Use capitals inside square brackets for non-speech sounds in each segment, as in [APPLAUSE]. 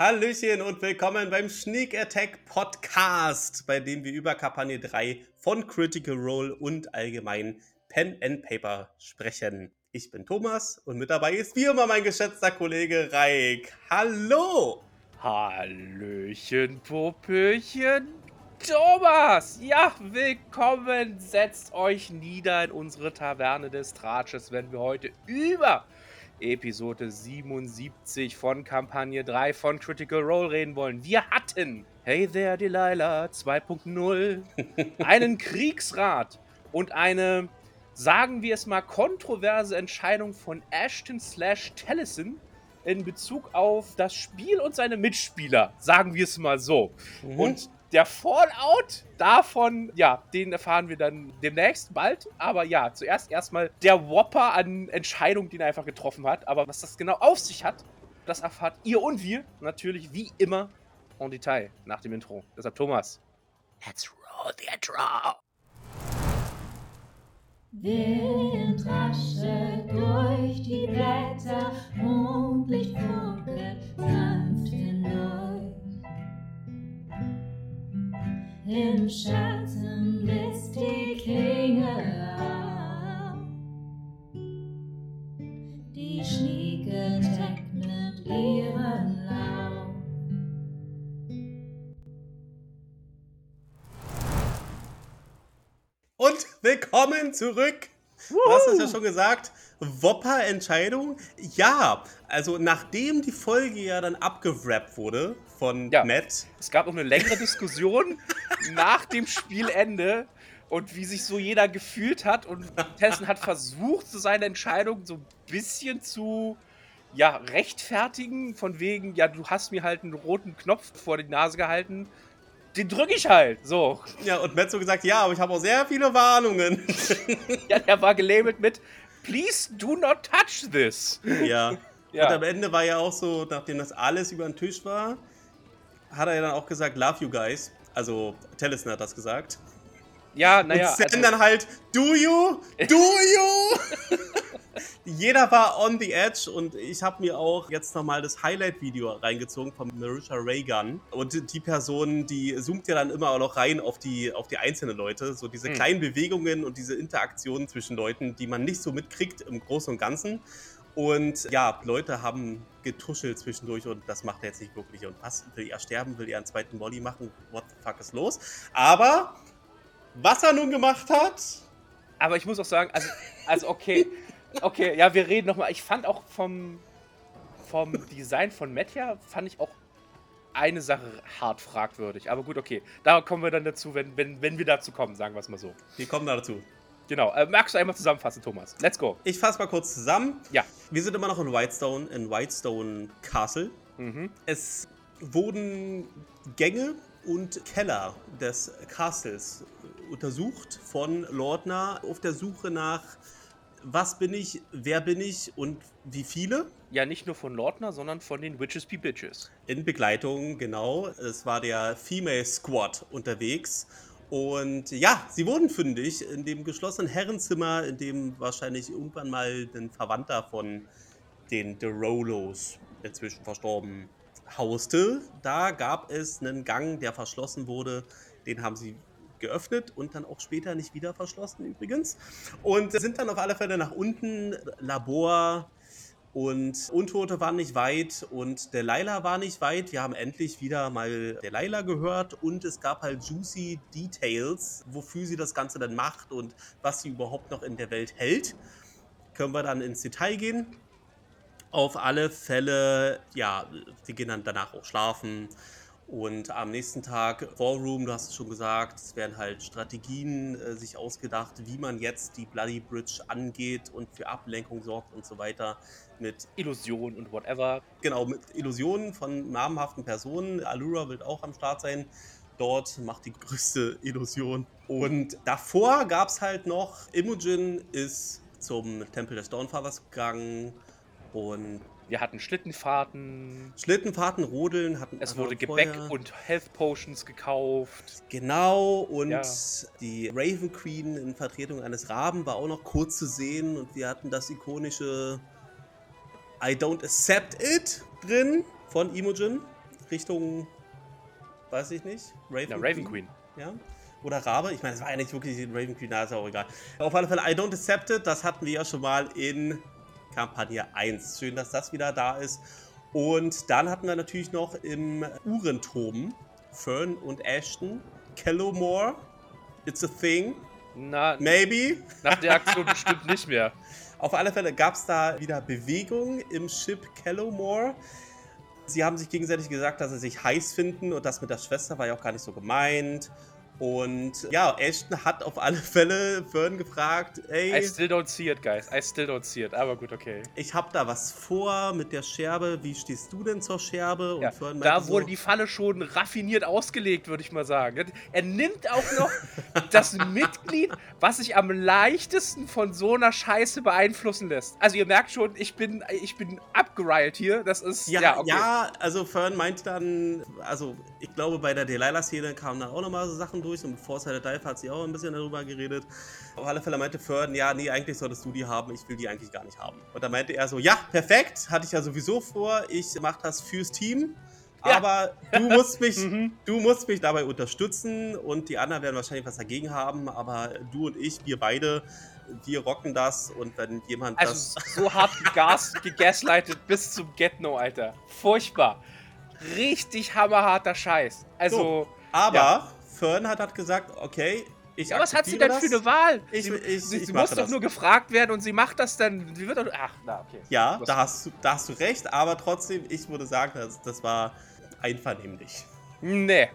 Hallöchen und willkommen beim Sneak Attack Podcast, bei dem wir über Kampagne 3 von Critical Role und allgemein Pen and Paper sprechen. Ich bin Thomas und mit dabei ist wie immer mein geschätzter Kollege Reik. Hallo! Hallöchen, Popöchen. Thomas! Ja, willkommen! Setzt euch nieder in unsere Taverne des Tratsches, wenn wir heute über Episode 77 von Kampagne 3 von Critical Role reden wollen. Wir hatten Hey there Delilah 2.0, [LAUGHS] einen Kriegsrat und eine, sagen wir es mal, kontroverse Entscheidung von Ashton slash Tellison in Bezug auf das Spiel und seine Mitspieler, sagen wir es mal so. Mhm. Und der Fallout davon, ja, den erfahren wir dann demnächst bald. Aber ja, zuerst erstmal der Whopper an Entscheidungen, die er einfach getroffen hat. Aber was das genau auf sich hat, das erfahrt ihr und wir natürlich wie immer en Detail nach dem Intro. Deshalb Thomas. Let's roll the intro. Wind raschelt durch die Blätter, Mondlicht funkelt sanft hindurch. Im Schatten bläst die Klinge auf. Die Schnieke mit ihren Lauf. Und willkommen zurück. Du hast es ja schon gesagt. Whopper-Entscheidung? Ja, also nachdem die Folge ja dann abgewrappt wurde von ja, Matt. Es gab noch eine längere Diskussion [LAUGHS] nach dem Spielende und wie sich so jeder gefühlt hat. Und Tessen hat versucht, so seine Entscheidung so ein bisschen zu ja, rechtfertigen, von wegen, ja, du hast mir halt einen roten Knopf vor die Nase gehalten. Den drücke ich halt, so. Ja, und Matt so gesagt, ja, aber ich habe auch sehr viele Warnungen. ja, der war gelabelt mit, please do not touch this. Ja. ja. Und am Ende war ja auch so, nachdem das alles über den Tisch war, hat er ja dann auch gesagt, love you guys. Also, Tellison hat das gesagt. Ja, naja. Und also, dann halt, do you? Do you? [LAUGHS] Jeder war on the edge und ich habe mir auch jetzt nochmal das Highlight-Video reingezogen von Marisha Reagan. Und die Person, die zoomt ja dann immer auch noch rein auf die, auf die einzelnen Leute. So diese hm. kleinen Bewegungen und diese Interaktionen zwischen Leuten, die man nicht so mitkriegt im Großen und Ganzen. Und ja, Leute haben getuschelt zwischendurch und das macht er jetzt nicht wirklich. Und was? Will er sterben? Will er einen zweiten Molly machen? What the fuck ist los? Aber was er nun gemacht hat. Aber ich muss auch sagen, also, also okay, [LAUGHS] okay, ja, wir reden nochmal. Ich fand auch vom, vom Design von Metja, fand ich auch eine Sache hart fragwürdig. Aber gut, okay. Da kommen wir dann dazu, wenn, wenn, wenn wir dazu kommen, sagen wir es mal so. Wir kommen da dazu. Genau. Äh, magst du einmal zusammenfassen, Thomas? Let's go. Ich fasse mal kurz zusammen. Ja. Wir sind immer noch in Whitestone, in Whitestone Castle. Mhm. Es wurden Gänge und Keller des Castles untersucht von Lordner auf der Suche nach was bin ich, wer bin ich und wie viele. Ja, nicht nur von Lordner, sondern von den Witches Be Bitches. In Begleitung, genau. Es war der Female Squad unterwegs und ja, sie wurden fündig in dem geschlossenen Herrenzimmer, in dem wahrscheinlich irgendwann mal ein Verwandter von den DeRolos, inzwischen verstorben, hauste. Da gab es einen Gang, der verschlossen wurde. Den haben sie geöffnet und dann auch später nicht wieder verschlossen übrigens. Und sind dann auf alle Fälle nach unten, Labor, und Untote waren nicht weit und der Delilah war nicht weit. Wir haben endlich wieder mal der Delilah gehört und es gab halt juicy Details, wofür sie das Ganze dann macht und was sie überhaupt noch in der Welt hält. Können wir dann ins Detail gehen. Auf alle Fälle, ja, sie gehen dann danach auch schlafen. Und am nächsten Tag, Ballroom, du hast es schon gesagt, es werden halt Strategien äh, sich ausgedacht, wie man jetzt die Bloody Bridge angeht und für Ablenkung sorgt und so weiter. Mit Illusionen und whatever. Genau, mit Illusionen von namhaften Personen. Allura wird auch am Start sein. Dort macht die größte Illusion. Und davor gab es halt noch, Imogen ist zum Tempel des Dawnfathers gegangen und wir hatten Schlittenfahrten. Schlittenfahrten, Rodeln hatten. Es wurde Gebäck vorher. und Health Potions gekauft. Genau, und ja. die Raven Queen in Vertretung eines Raben war auch noch kurz zu sehen. Und wir hatten das ikonische I don't accept it drin von Imogen. Richtung, weiß ich nicht, Raven, Na, Raven Queen. Ja. Oder Rabe. Ich meine, es war ja nicht wirklich Raven Queen, da ist ja auch egal. Auf alle Fälle, I don't accept it. Das hatten wir ja schon mal in Kampagne 1. Schön, dass das wieder da ist. Und dann hatten wir natürlich noch im Uhrenturm Fern und Ashton. Kellomore. It's a thing. Na, Maybe. nach der Aktion bestimmt nicht mehr. [LAUGHS] Auf alle Fälle gab es da wieder Bewegung im Ship Kellomore. Sie haben sich gegenseitig gesagt, dass sie sich heiß finden und das mit der Schwester war ja auch gar nicht so gemeint. Und ja, Ashton hat auf alle Fälle Fern gefragt, I ey, still don't see it, guys. I still don't see it. Aber gut, okay. ich hab da was vor mit der Scherbe. Wie stehst du denn zur Scherbe? Und Ja, Fern da wurde so, die Falle schon raffiniert ausgelegt, würde ich mal sagen. Er nimmt auch noch [LAUGHS] das Mitglied, was sich am leichtesten von so einer Scheiße beeinflussen lässt. Also ihr merkt schon, ich bin, ich bin abgereilt hier. Das ist Ja, ja, ja, okay. also Fern meinte dann, also ich glaube bei der Delilah-Szene kamen da auch nochmal so Sachen durch und bevor Foresight Dive hat sie auch ein bisschen darüber geredet. Auf alle Fälle meinte Fern, ja, nee, eigentlich solltest du die haben, ich will die eigentlich gar nicht haben. Und da meinte er so, ja, perfekt, hatte ich ja sowieso vor, ich mach das fürs Team. Ja. Aber du [LAUGHS] musst mich, Mhm. du musst mich dabei unterstützen und die anderen werden wahrscheinlich was dagegen haben, aber du und ich, wir beide, wir rocken das und wenn jemand Also das so hart gegas, [LAUGHS] gegaslightet bis zum Get-No, Alter. Furchtbar. Richtig hammerharter Scheiß. Also, So, Aber Ja. Fern hat, hat gesagt, okay, ich ja, was hat sie denn für das. eine Wahl? Ich- sie ich- sie, ich sie muss doch das. nur gefragt werden und sie macht das dann. Sie wird doch, ach, na, okay. Ja, da hast, du, da hast du recht, aber trotzdem, ich würde sagen, das, das war einvernehmlich. Nee,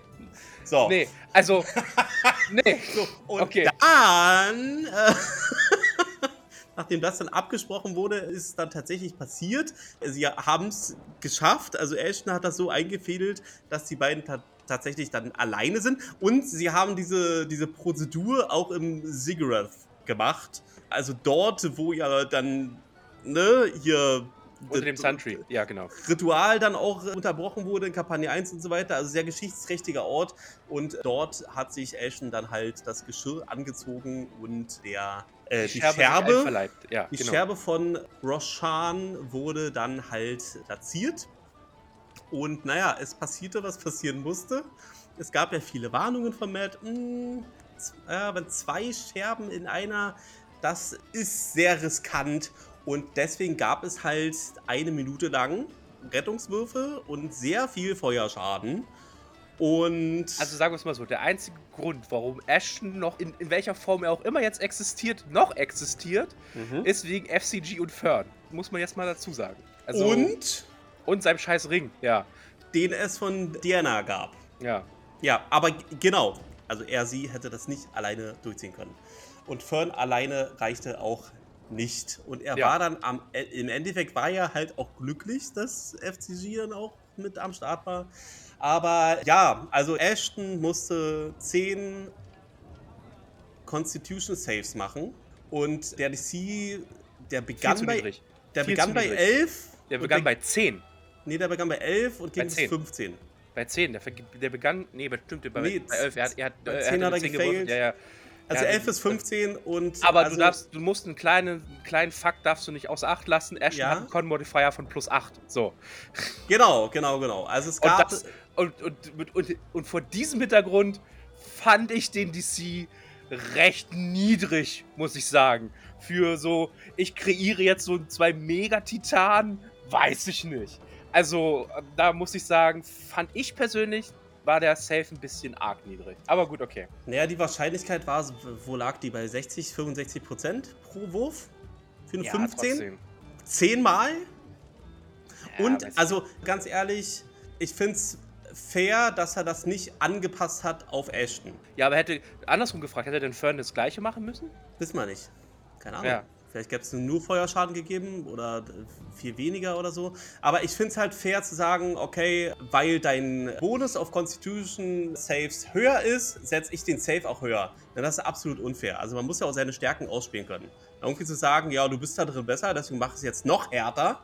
So. nee, also, [LAUGHS] nee. So, und Okay. dann, äh, [LAUGHS] nachdem das dann abgesprochen wurde, ist es dann tatsächlich passiert. Sie haben es geschafft. Also Ashton hat das so eingefädelt, dass die beiden tatsächlich dann alleine sind. Und sie haben diese, diese Prozedur auch im Ziggurat gemacht. Also dort, wo ja dann, ne, hier... Unter dem Suntree, ja, genau. Ritual dann auch unterbrochen wurde in Kampagne 1 und so weiter. Also sehr geschichtsträchtiger Ort. Und dort hat sich Ashton dann halt das Geschirr angezogen und der, äh, die Scherbe, einverleibt, Ja, die genau. Scherbe von Roshan wurde dann halt platziert. Und naja, es passierte, was passieren musste. Es gab ja viele Warnungen von Matt. Hm, z- ja, wenn zwei Scherben in einer, das ist sehr riskant. Und deswegen gab es halt eine Minute lang Rettungswürfe und sehr viel Feuerschaden. Und Also sagen wir es mal so, der einzige Grund, warum Ashton noch, in, in welcher Form er auch immer jetzt existiert, noch existiert, Mhm. ist wegen FCG und Fern. Muss man jetzt mal dazu sagen. Also, und und seinem scheiß Ring, ja. den es von Diana gab. Ja. Ja, aber genau. Also er, sie hätte das nicht alleine durchziehen können. Und Fern alleine reichte auch nicht. Und er Ja. war dann am, äh, im Endeffekt war er halt auch glücklich, dass FCG dann auch mit am Start war. Aber ja, also Ashton musste 10 Constitution Saves machen. Und der DC, der begann bei, der viel begann zu bei niedrig. 11. Der begann bei 10. Nee, der begann bei 11 und ging Bei bis 10. 15. Bei 10. Der, der begann. Nee, bestimmt bei, Nee, bei 11. Er hat, er hat, bei er 10 hat hat er mit 10 gefailt. geworfen. Ja, ja. Also Ja, 11 bis 15 und. Aber also, du darfst, du musst einen kleinen, kleinen Fakt darfst du nicht außer Acht lassen. Ashton Ja. hat einen Con-Modifier von plus 8. So. Genau, genau, genau. Also es Und, gab. das, und, und, und, und, und vor diesem Hintergrund fand ich den DC recht niedrig, muss ich sagen. Für so, ich kreiere jetzt so zwei Megatitanen, weiß ich nicht. Also, da muss ich sagen, fand ich persönlich, war der Safe ein bisschen arg niedrig. Aber gut, okay. Naja, die Wahrscheinlichkeit war, wo lag die? Bei 60, 65 Prozent pro Wurf? Für eine 15? trotzdem. Zehnmal? Ja, Und, also ganz ehrlich, ich finde es fair, dass er das nicht angepasst hat auf Ashton. Ja, aber hätte, andersrum gefragt, hätte denn Fern das gleiche machen müssen? Wissen wir nicht. Keine Ahnung. Ja. Vielleicht gäbe es nur Feuerschaden gegeben oder viel weniger oder so. Aber ich finde es halt fair zu sagen, okay, weil dein Bonus auf Constitution Saves höher ist, setze ich den Save auch höher. Denn das ist absolut unfair. Also man muss ja auch seine Stärken ausspielen können. Irgendwie zu sagen, ja, du bist da drin besser, deswegen mach es jetzt noch härter.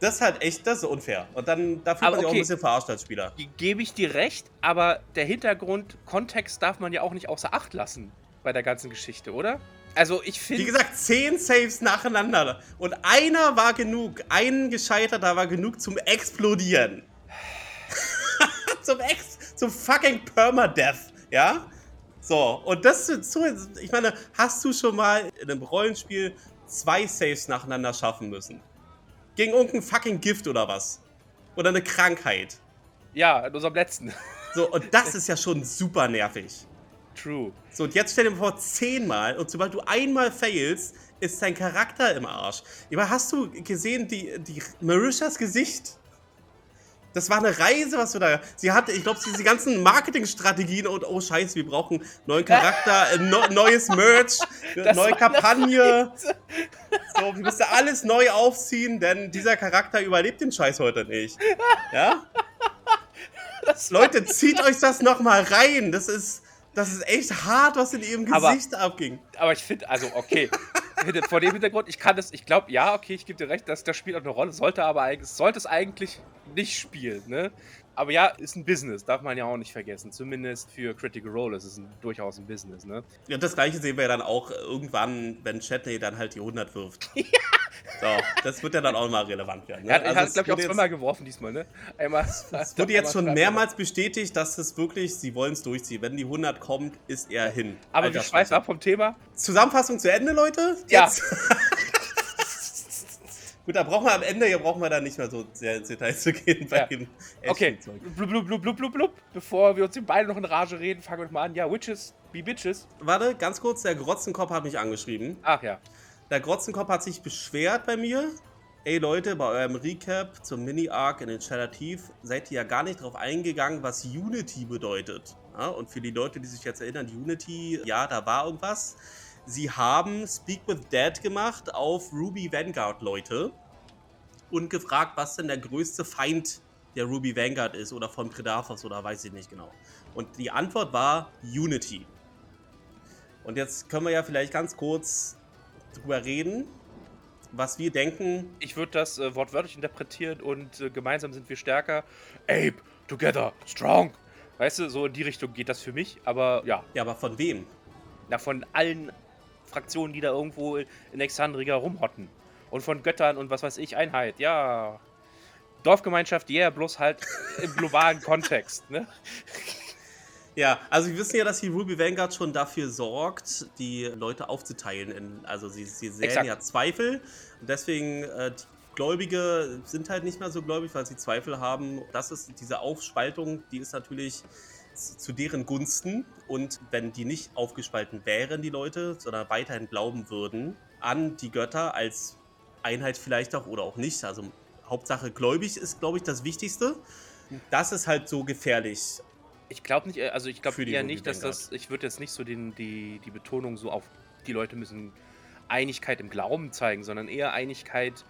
Das ist halt echt, das ist unfair. Und dann da fühlt Aber man sich auch ein okay. bisschen verarscht als Spieler. Ge- Gebe ich dir recht, aber der Hintergrund, Kontext darf man ja auch nicht außer Acht lassen bei der ganzen Geschichte, oder? Also ich Wie finde. gesagt, zehn Saves nacheinander. Und einer war genug. Ein gescheiterter war genug zum Explodieren. [LAUGHS] zum Ex, zum fucking Permadeath, ja? So, und das so, ich meine, hast du schon mal in einem Rollenspiel zwei Saves nacheinander schaffen müssen? Gegen irgendein fucking Gift oder was? Oder eine Krankheit? Ja, in unserem letzten. So, und das ist ja schon super nervig. True. So, und jetzt stell dir vor, zehnmal, und sobald du einmal failst, ist dein Charakter im Arsch. Aber hast du gesehen, die, die Marishas Gesicht? Das war eine Reise, was du da. Sie hatte, ich glaube, diese ganzen Marketingstrategien und oh Scheiße, wir brauchen neuen Charakter, äh, no, neues Merch, [LAUGHS] Das neue Kampagne. So, wir müssen alles neu aufziehen, denn dieser Charakter überlebt den Scheiß heute nicht. Ja? [LAUGHS] Leute, zieht euch das nochmal rein. Das ist, das ist echt hart, was in ihrem Aber- Gesicht abging. Aber ich finde, also okay, vor dem Hintergrund, ich kann das, ich glaube, ja, okay, ich gebe dir recht, dass das spielt auch eine Rolle, sollte aber eigentlich, sollte es eigentlich nicht spielen, ne? Aber ja, ist ein Business, darf man ja auch nicht vergessen. Zumindest für Critical Role ist es ein, durchaus ein Business, ne? Ja, das gleiche sehen wir ja dann auch irgendwann, wenn Chatney dann halt die 100 wirft. [LAUGHS] So, das wird ja dann auch mal relevant werden. Ne? Er hat, Also hat es glaube ich, auch wurde jetzt- zweimal geworfen diesmal, ne? Einmal. Es wurde jetzt schon mehrmals bestätigt, dass es wirklich, sie wollen es durchziehen. Wenn die 100 kommt, ist er hin. Aber Alter wir schweifen ab vom Thema. Zusammenfassung zu Ende, Leute? Ja. Jetzt. [LAUGHS] Gut, da brauchen wir am Ende, hier brauchen wir dann nicht mehr so sehr ins Detail zu gehen bei Ja. dem Okay, blub, blub, blub, blub, blub, blub. Bevor wir uns die beiden noch in Rage reden, fangen wir mal an. Ja, Witches, be Bitches. Warte, ganz kurz, der Grotzenkopf hat mich angeschrieben. Ach ja. Der Grotzenkopf hat sich beschwert bei mir. Ey Leute, bei eurem Recap zum Mini-Arc in den Shadow Tief seid ihr ja gar nicht drauf eingegangen, was Unity bedeutet. Ja, und für die Leute, die sich jetzt erinnern, Unity, ja, da war irgendwas. Sie haben Speak with Dead gemacht auf Ruby Vanguard, Leute. Und gefragt, was denn der größte Feind der Ruby Vanguard ist oder von Predathos oder weiß ich nicht genau. Und die Antwort war Unity. Und jetzt können wir ja vielleicht ganz kurz drüber reden, was wir denken. Ich würde das äh, wortwörtlich interpretieren und äh, gemeinsam sind wir stärker. Ape, together, strong. Weißt du, so in die Richtung geht das für mich. Aber ja, Ja, aber von wem? na, von allen Fraktionen, die da irgendwo in Exandria rumhotten. Und von Göttern und was weiß ich, Einheit, ja. Dorfgemeinschaft, yeah, bloß halt im globalen [LAUGHS] Kontext, ne? Ja, also wir wissen ja, dass die Ruby Vanguard schon dafür sorgt, die Leute aufzuteilen. In, also sie, sie sehen Exakt. ja Zweifel. Und deswegen, äh, die Gläubige sind halt nicht mehr so gläubig, weil sie Zweifel haben. Das ist diese Aufspaltung, die ist natürlich zu deren Gunsten. Und wenn die nicht aufgespalten wären, die Leute, sondern weiterhin glauben würden an die Götter als Einheit vielleicht auch oder auch nicht. Also Hauptsache gläubig ist, glaube ich, das Wichtigste. Das ist halt so gefährlich. Ich glaube nicht, äh, also ich glaube eher nicht, dass das, ich würde jetzt nicht so den, die, die Betonung so auf die Leute müssen Einigkeit im Glauben zeigen, sondern eher Einigkeit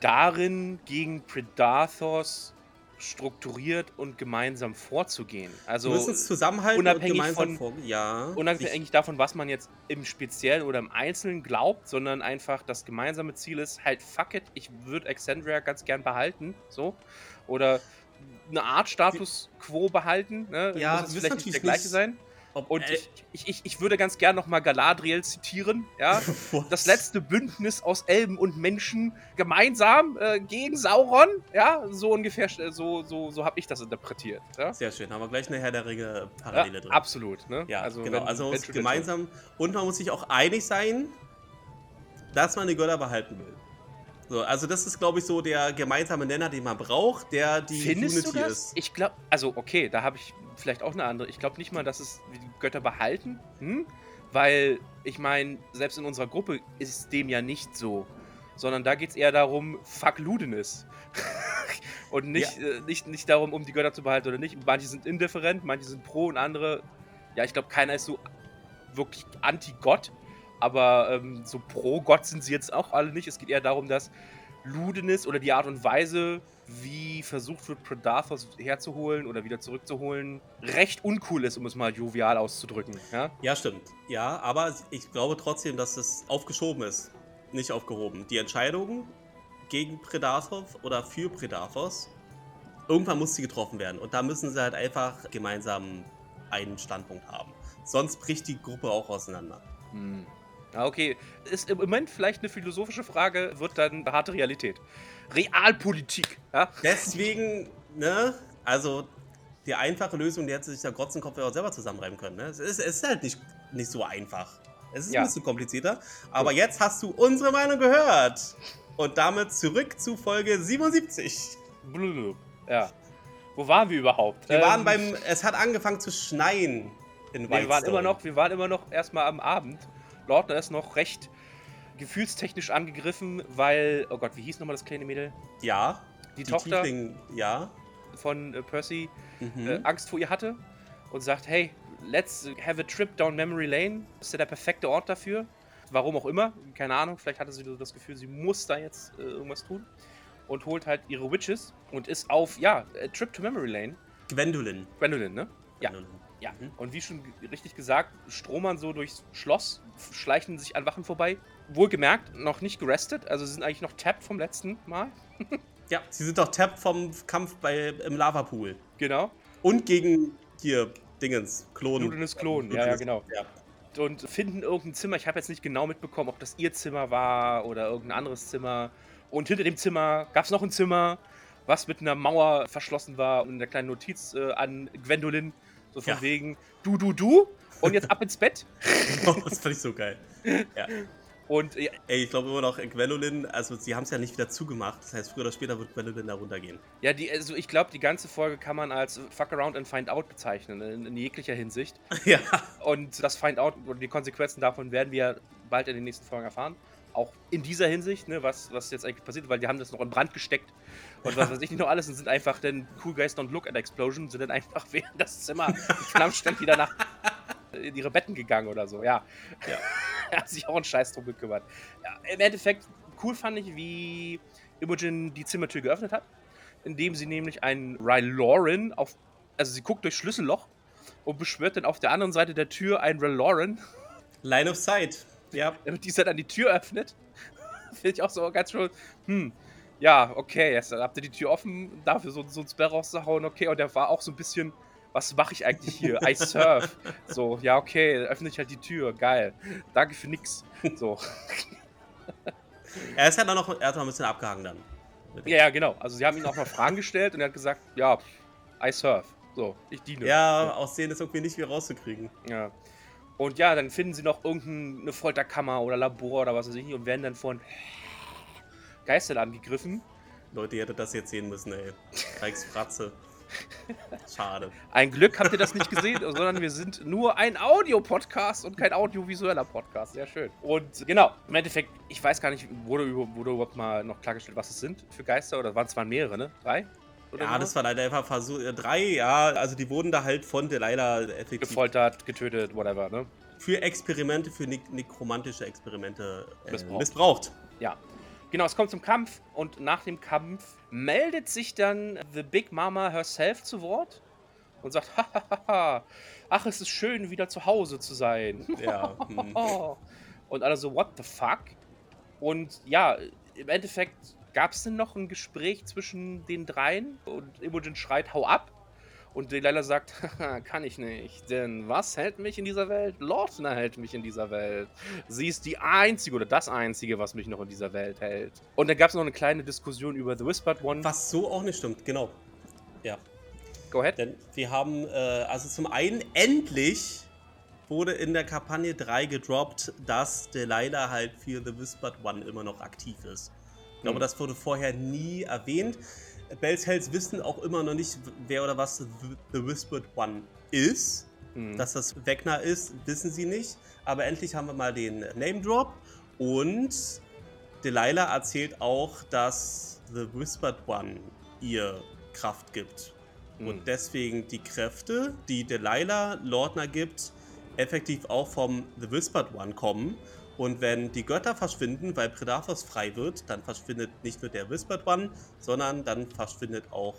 darin, gegen Predathos strukturiert und gemeinsam vorzugehen. Also wir müssen es zusammenhalten unabhängig und gemeinsam von- vor. Ja. unabhängig davon, was man jetzt im Speziellen oder im Einzelnen glaubt, sondern einfach das gemeinsame Ziel ist, halt fuck it, ich würde Exandria ganz gern behalten, so. Oder eine Art Status quo behalten, ne? Ja, Muss es wissen vielleicht nicht der gleiche sein. Und äh, ich, ich, ich, würde ganz gern nochmal Galadriel zitieren, ja. [LAUGHS] Das letzte Bündnis aus Elben und Menschen gemeinsam äh, gegen Sauron, ja, so ungefähr, äh, so, so, so habe ich das interpretiert. Ja? Sehr schön, haben wir gleich eine Herr der Ringe Ja, Parallele drin. absolut, ne? Ja, genau. wenn- also wenn muss gemeinsam. Und man muss sich auch einig sein, dass man die Götter behalten will. So, also das ist, glaube ich, so der gemeinsame Nenner, den man braucht, der die Findest Unity du das? ist. Ich glaube, also okay, da habe ich vielleicht auch eine andere. Ich glaube nicht mal, dass es die Götter behalten, hm? weil ich meine, selbst in unserer Gruppe ist dem ja nicht so, sondern da geht es eher darum, fuck Ludenis. [LAUGHS] und nicht, äh, nicht, nicht darum, um die Götter zu behalten oder nicht. Manche sind indifferent, manche sind pro und andere, ja, ich glaube, keiner ist so wirklich anti-Gott, aber ähm, so pro Gott sind sie jetzt auch alle nicht. Es geht eher darum, dass Ludenis oder die Art und Weise, wie versucht wird, Predathos herzuholen oder wieder zurückzuholen, recht uncool ist, um es mal jovial auszudrücken. Ja? Ja, stimmt. Ja, aber ich glaube trotzdem, dass es aufgeschoben ist. Nicht aufgehoben. Die Entscheidung gegen Predathos oder für Predathos, irgendwann muss sie getroffen werden. Und da müssen sie halt einfach gemeinsam einen Standpunkt haben. Sonst bricht die Gruppe auch auseinander. Hm. Ja, okay. Ist im Moment vielleicht eine philosophische Frage, wird dann harte Realität. Realpolitik. Ja? Deswegen, ne, also die einfache Lösung, die hätte sich der Grotzenkopf ja auch selber zusammenreiben können. Ne? Es, ist, es ist halt nicht, nicht so einfach. Es ist Ja. ein bisschen komplizierter. Aber jetzt hast du unsere Meinung gehört. Und damit zurück zu Folge 77. Blub. Ja. Wo waren wir überhaupt? Wir Ähm, waren beim. Es hat angefangen zu schneien in Nee, wir waren immer noch, wir waren immer noch erstmal am Abend. Lordner ist noch recht gefühlstechnisch angegriffen, weil, oh Gott, wie hieß nochmal das kleine Mädel? Ja. Die, Die Tochter Tiefling, ja. von äh, Percy Mhm. äh, Angst vor ihr hatte und sagt, hey, let's have a trip down Memory Lane. Ist ja der perfekte Ort dafür. Warum auch immer, keine Ahnung, vielleicht hatte sie so das Gefühl, sie muss da jetzt äh, irgendwas tun. Und holt halt ihre Witches und ist auf, ja, a Trip to Memory Lane. Gwendolyn. Gwendolyn, ne? Ja. Gwendolyn. Ja, Mhm. und wie schon richtig gesagt, stromern so durchs Schloss, schleichen sich an Wachen vorbei. Wohlgemerkt, noch nicht gerestet, also sie sind eigentlich noch tapped vom letzten Mal. [LAUGHS] Ja, sie sind doch tapped vom Kampf bei, im Lavapool. Genau. Und gegen hier Dingens, Klon. Blutendes Klon, ja, ja, genau. Ja. Und finden irgendein Zimmer, ich habe jetzt nicht genau mitbekommen, ob das ihr Zimmer war oder irgendein anderes Zimmer. Und hinter dem Zimmer gab es noch ein Zimmer, was mit einer Mauer verschlossen war und einer kleinen Notiz äh, an Gwendolyn. So von Ja. wegen, du, du, du. Und jetzt ab ins Bett. [LAUGHS] das fand ich so geil. Ja. Und ja, Ey, ich glaube immer noch, Gwendolyn, also sie haben es ja nicht wieder zugemacht. Das heißt, früher oder später wird Gwendolyn da runtergehen. Ja, die, also ich glaube, die ganze Folge kann man als Fuck Around and Find Out bezeichnen, in, in jeglicher Hinsicht. [LAUGHS] ja. Und das Find Out und die Konsequenzen davon werden wir bald in den nächsten Folgen erfahren. Auch in dieser Hinsicht, ne, was, was jetzt eigentlich passiert, weil die haben das noch in Brand gesteckt. Und was weiß ich nicht noch alles und sind einfach dann Cool Guys Don't Look at Explosion, sind dann einfach [LAUGHS] während das Zimmer in Flammen stand wieder nach in ihre Betten gegangen oder so, ja. Ja. er [LAUGHS] hat sich auch einen Scheiß drum gekümmert. Ja, Im Endeffekt, cool fand ich, wie Imogen die Zimmertür geöffnet hat, indem sie nämlich einen Ryloran auf, also sie guckt durchs Schlüsselloch und beschwört dann auf der anderen Seite der Tür einen Ryloran, Line of Sight. Ja. damit dieser dann die Tür öffnet. [LAUGHS] Finde ich auch so ganz schön, hm, ja, okay, jetzt habt ihr die Tür offen, dafür so, so ein Spell rauszuhauen, okay, und der war auch so ein bisschen, was mache ich eigentlich hier? I surf. [LAUGHS] So, ja, okay, öffne ich halt die Tür, geil. Danke für nix. So. [LAUGHS] Er ist halt noch, er hat noch ein bisschen abgehangen dann. Ja, ja, genau. Also sie haben ihm auch noch Fragen gestellt und er hat gesagt, ja, I surf. So, ich diene. Ja, aus denen ist irgendwie nicht wieder rauszukriegen. Ja. Und ja, dann finden sie noch irgendeine Folterkammer oder Labor oder was weiß ich und werden dann von Geistern angegriffen. Leute, ihr hättet das jetzt sehen müssen, ey. Reichs Fratze. Schade. Ein Glück habt ihr das nicht gesehen, [LAUGHS] sondern wir sind nur ein Audio-Podcast und kein audiovisueller Podcast. Sehr schön. Und genau, im Endeffekt, ich weiß gar nicht, wurde, wurde überhaupt mal noch klargestellt, was es sind für Geister? Oder waren es waren mehrere, ne? Drei? Oder Ja, das war leider einfach Versuch. Äh, drei, ja, also die wurden da halt von Delilah effektiv gefoltert, getötet, whatever, ne? für Experimente, für nek nekromantische Experimente äh, Missbraucht. missbraucht. Ja. Genau, es kommt zum Kampf und nach dem Kampf meldet sich dann The Big Mama herself zu Wort und sagt, hahaha, ach, es ist schön, wieder zu Hause zu sein. [LAUGHS] Ja. [LAUGHS] hm. Und alle so, what the fuck? Und ja, im Endeffekt gab es denn noch ein Gespräch zwischen den dreien und Imogen schreit, hau ab. Und Delilah sagt, "Haha, [LAUGHS] kann ich nicht, denn was hält mich in dieser Welt? Lordna hält mich in dieser Welt. Sie ist die einzige oder das einzige, was mich noch in dieser Welt hält. Und dann gab es noch eine kleine Diskussion über The Whispered One. Was so auch nicht stimmt, genau. Ja. Go ahead. Denn wir haben, äh, also zum einen, endlich wurde in der Kampagne 3 gedroppt, dass Delilah halt für The Whispered One immer noch aktiv ist. Ich glaube, Mhm. das wurde vorher nie erwähnt. Bells Hells wissen auch immer noch nicht, wer oder was The Whispered One ist. Hm. Dass das Wegner ist, wissen sie nicht. Aber endlich haben wir mal den Name Drop. Und Delilah erzählt auch, dass The Whispered One ihr Kraft gibt. Hm. Und deswegen die Kräfte, die Delilah Lordner gibt, effektiv auch vom The Whispered One kommen. Und wenn die Götter verschwinden, weil Predathos frei wird, dann verschwindet nicht nur der Whispered One, sondern dann verschwindet auch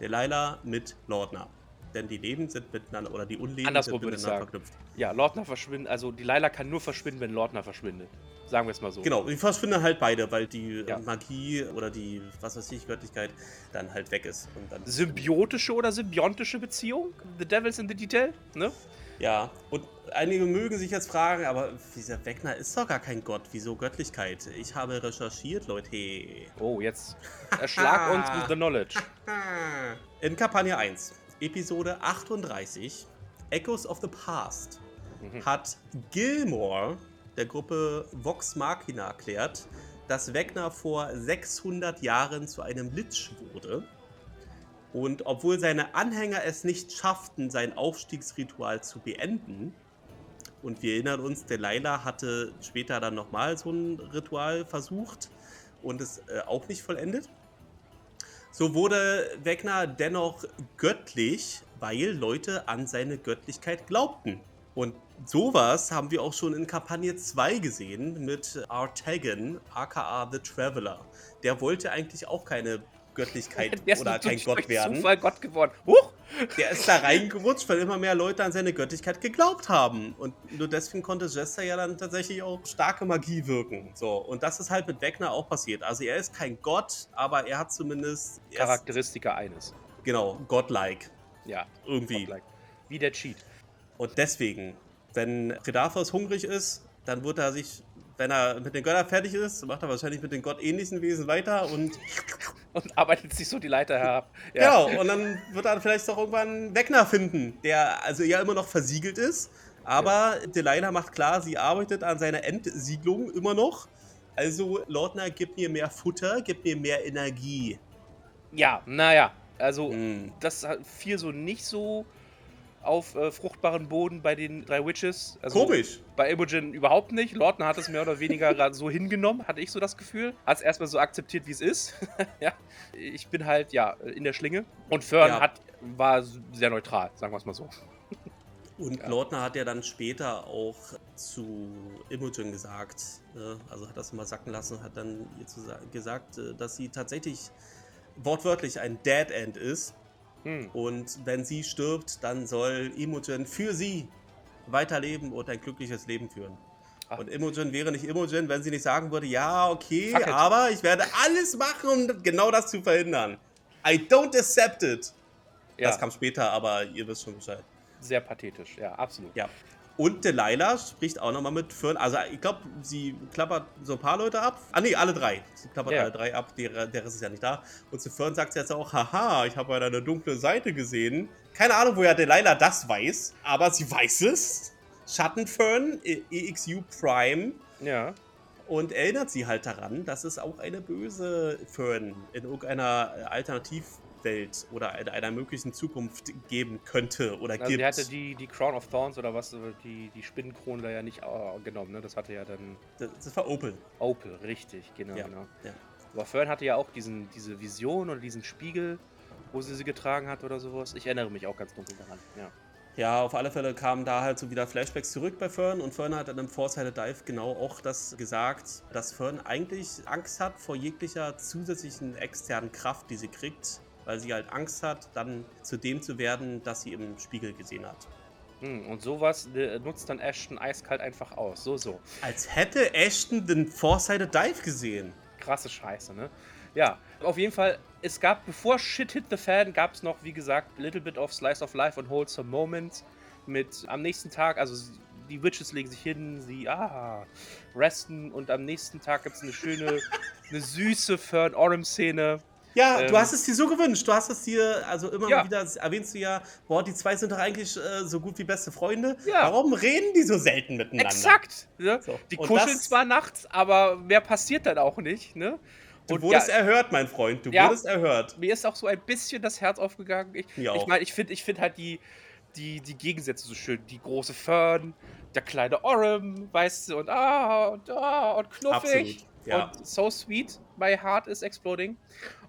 Delilah mit Lordner. Denn die Leben sind miteinander, oder die Unleben Andersrum sind miteinander verknüpft. Ja, Lordner verschwindet, also Delilah kann nur verschwinden, wenn Lordner verschwindet. Sagen wir es mal so. Genau, die verschwinden halt beide, weil die äh, Ja. Magie oder die, was weiß ich, Göttlichkeit dann halt weg ist. Und dann Symbiotische oder symbiontische Beziehung? The Devil's in the Detail, ne? Ja, und einige mögen sich jetzt fragen, aber dieser Wegner ist doch gar kein Gott. Wieso Göttlichkeit? Ich habe recherchiert, Leute. Oh, jetzt erschlag [LAUGHS] uns with the knowledge. In Kampagne 1 Episode 38, Echoes of the Past, Mhm. hat Gilmore der Gruppe Vox Machina erklärt, dass Wegner vor 600 Jahren zu einem Lich wurde. Und obwohl seine Anhänger es nicht schafften, sein Aufstiegsritual zu beenden, und wir erinnern uns, Delilah hatte später dann nochmal so ein Ritual versucht und es äh, auch nicht vollendet, so wurde Wegner dennoch göttlich, weil Leute an seine Göttlichkeit glaubten. Und sowas haben wir auch schon in Kampagne 2 gesehen mit Artagan, aka The Traveler. Der wollte eigentlich auch keine Göttlichkeit [LAUGHS] Der ist oder kein Gott werden. Zufall Gott geworden. Huch! Der ist da reingerutscht, weil immer mehr Leute an seine Göttlichkeit geglaubt haben. Und nur deswegen konnte Jester ja dann tatsächlich auch starke Magie wirken. So, und das ist halt mit Wegner auch passiert. Also er ist kein Gott, aber er hat zumindest er ist, Charakteristika eines. genau godlike Ja. irgendwie. Godlike. Wie der Cheat. Und deswegen, wenn Predathos hungrig ist, dann wird er sich, wenn er mit den Göttern fertig ist, macht er wahrscheinlich mit den gottähnlichen Wesen weiter und [LAUGHS] Und arbeitet sich so die Leiter herab. Ja. Genau, und dann wird er vielleicht auch irgendwann Wegner finden, der also ja immer noch versiegelt ist. Aber Delilah macht klar, sie arbeitet an seiner Entsiedlung immer noch. Also, Lordner, gib mir mehr Futter, gib mir mehr Energie. Ja, naja. Also, Hm. das hat- fiel so nicht so auf äh, fruchtbaren Boden bei den drei Witches. Also Komisch. Bei Imogen überhaupt nicht. Lordner hat es mehr oder weniger [LAUGHS] gerade so hingenommen, hatte ich so das Gefühl. Hat es erstmal so akzeptiert, wie es ist. [LAUGHS] ja. Ich bin halt, ja, in der Schlinge. Und Fern Ja. hat, war sehr neutral, sagen wir es mal so. [LAUGHS] Und Ja. Lordner hat ja dann später auch zu Imogen gesagt, ne? also hat das mal sacken lassen, hat dann ihr gesagt, äh, dass sie tatsächlich wortwörtlich ein Dead End ist. Hm. Und wenn sie stirbt, dann soll Imogen für sie weiterleben und ein glückliches Leben führen. Ach. Und Imogen wäre nicht Imogen, wenn sie nicht sagen würde, ja, okay, aber ich werde alles machen, um genau das zu verhindern. I don't accept it. Ja, Das kam später, aber ihr wisst schon Bescheid. sehr pathetisch. Ja, absolut. Ja. Und Delilah spricht auch nochmal mit Fern. Also ich glaube, sie klappert so ein paar Leute ab. Ah nee, alle drei. Sie klappert Ja. alle drei ab, der, der ist ja nicht da. Und zu Fern sagt sie jetzt auch, haha, ich habe ja deine dunkle Seite gesehen. Keine Ahnung, woher Delilah das weiß, aber sie weiß es. Schattenfern, E- EXU Prime. Ja. Und erinnert sie halt daran, dass es auch eine böse Fern in irgendeiner Alternativwelt oder in einer möglichen Zukunft geben könnte oder Also gibt. die hatte die, die Crown of Thorns oder was, die, die Spinnenkrone da ja nicht äh, genommen, ne? Das hatte ja dann das, das war Opel. Opel, richtig, genau, Ja, genau. ja. Aber Fern hatte ja auch diesen, diese Vision oder diesen Spiegel, wo sie sie getragen hat oder sowas. Ich erinnere mich auch ganz dunkel daran, ja. Ja, auf alle Fälle kamen da halt so wieder Flashbacks zurück bei Fern und Fern hat dann im Foresight Dive genau auch das gesagt, dass Fern eigentlich Angst hat vor jeglicher zusätzlichen externen Kraft, die sie kriegt, weil sie halt Angst hat, dann zu dem zu werden, das sie im Spiegel gesehen hat. Hm, und sowas äh, nutzt dann Ashton eiskalt einfach aus. So, so. Als hätte Ashton den Foresight Dive gesehen. Krasse Scheiße, ne? Ja, auf jeden Fall, es gab, bevor Shit Hit the Fan, gab es noch, wie gesagt, Little Bit of Slice of Life und Wholesome Moments. Mit am nächsten Tag, also die Witches legen sich hin, sie, ah, resten und am nächsten Tag gibt es eine schöne, [LAUGHS] eine süße Fern-Orem-Szene. Ja, Ähm, du hast es dir so gewünscht. Du hast es dir, also immer Ja. wieder erwähnst du ja, boah, die zwei sind doch eigentlich äh, so gut wie beste Freunde. Ja. Warum reden die so selten miteinander? Exakt! Ne? So, Die und kuscheln zwar nachts, aber mehr passiert dann auch nicht, ne? Du Und wurdest ja, erhört, mein Freund. Du Ja. wurdest erhört. mir ist auch so ein bisschen das Herz aufgegangen. Ich, auch. ich meine, ich finde ich find halt die, die, die Gegensätze so schön. Die große Fern, der kleine Orem, weißt du, und ah, und ah, und knuffig. Absolut, ja. Und so sweet, my heart is exploding.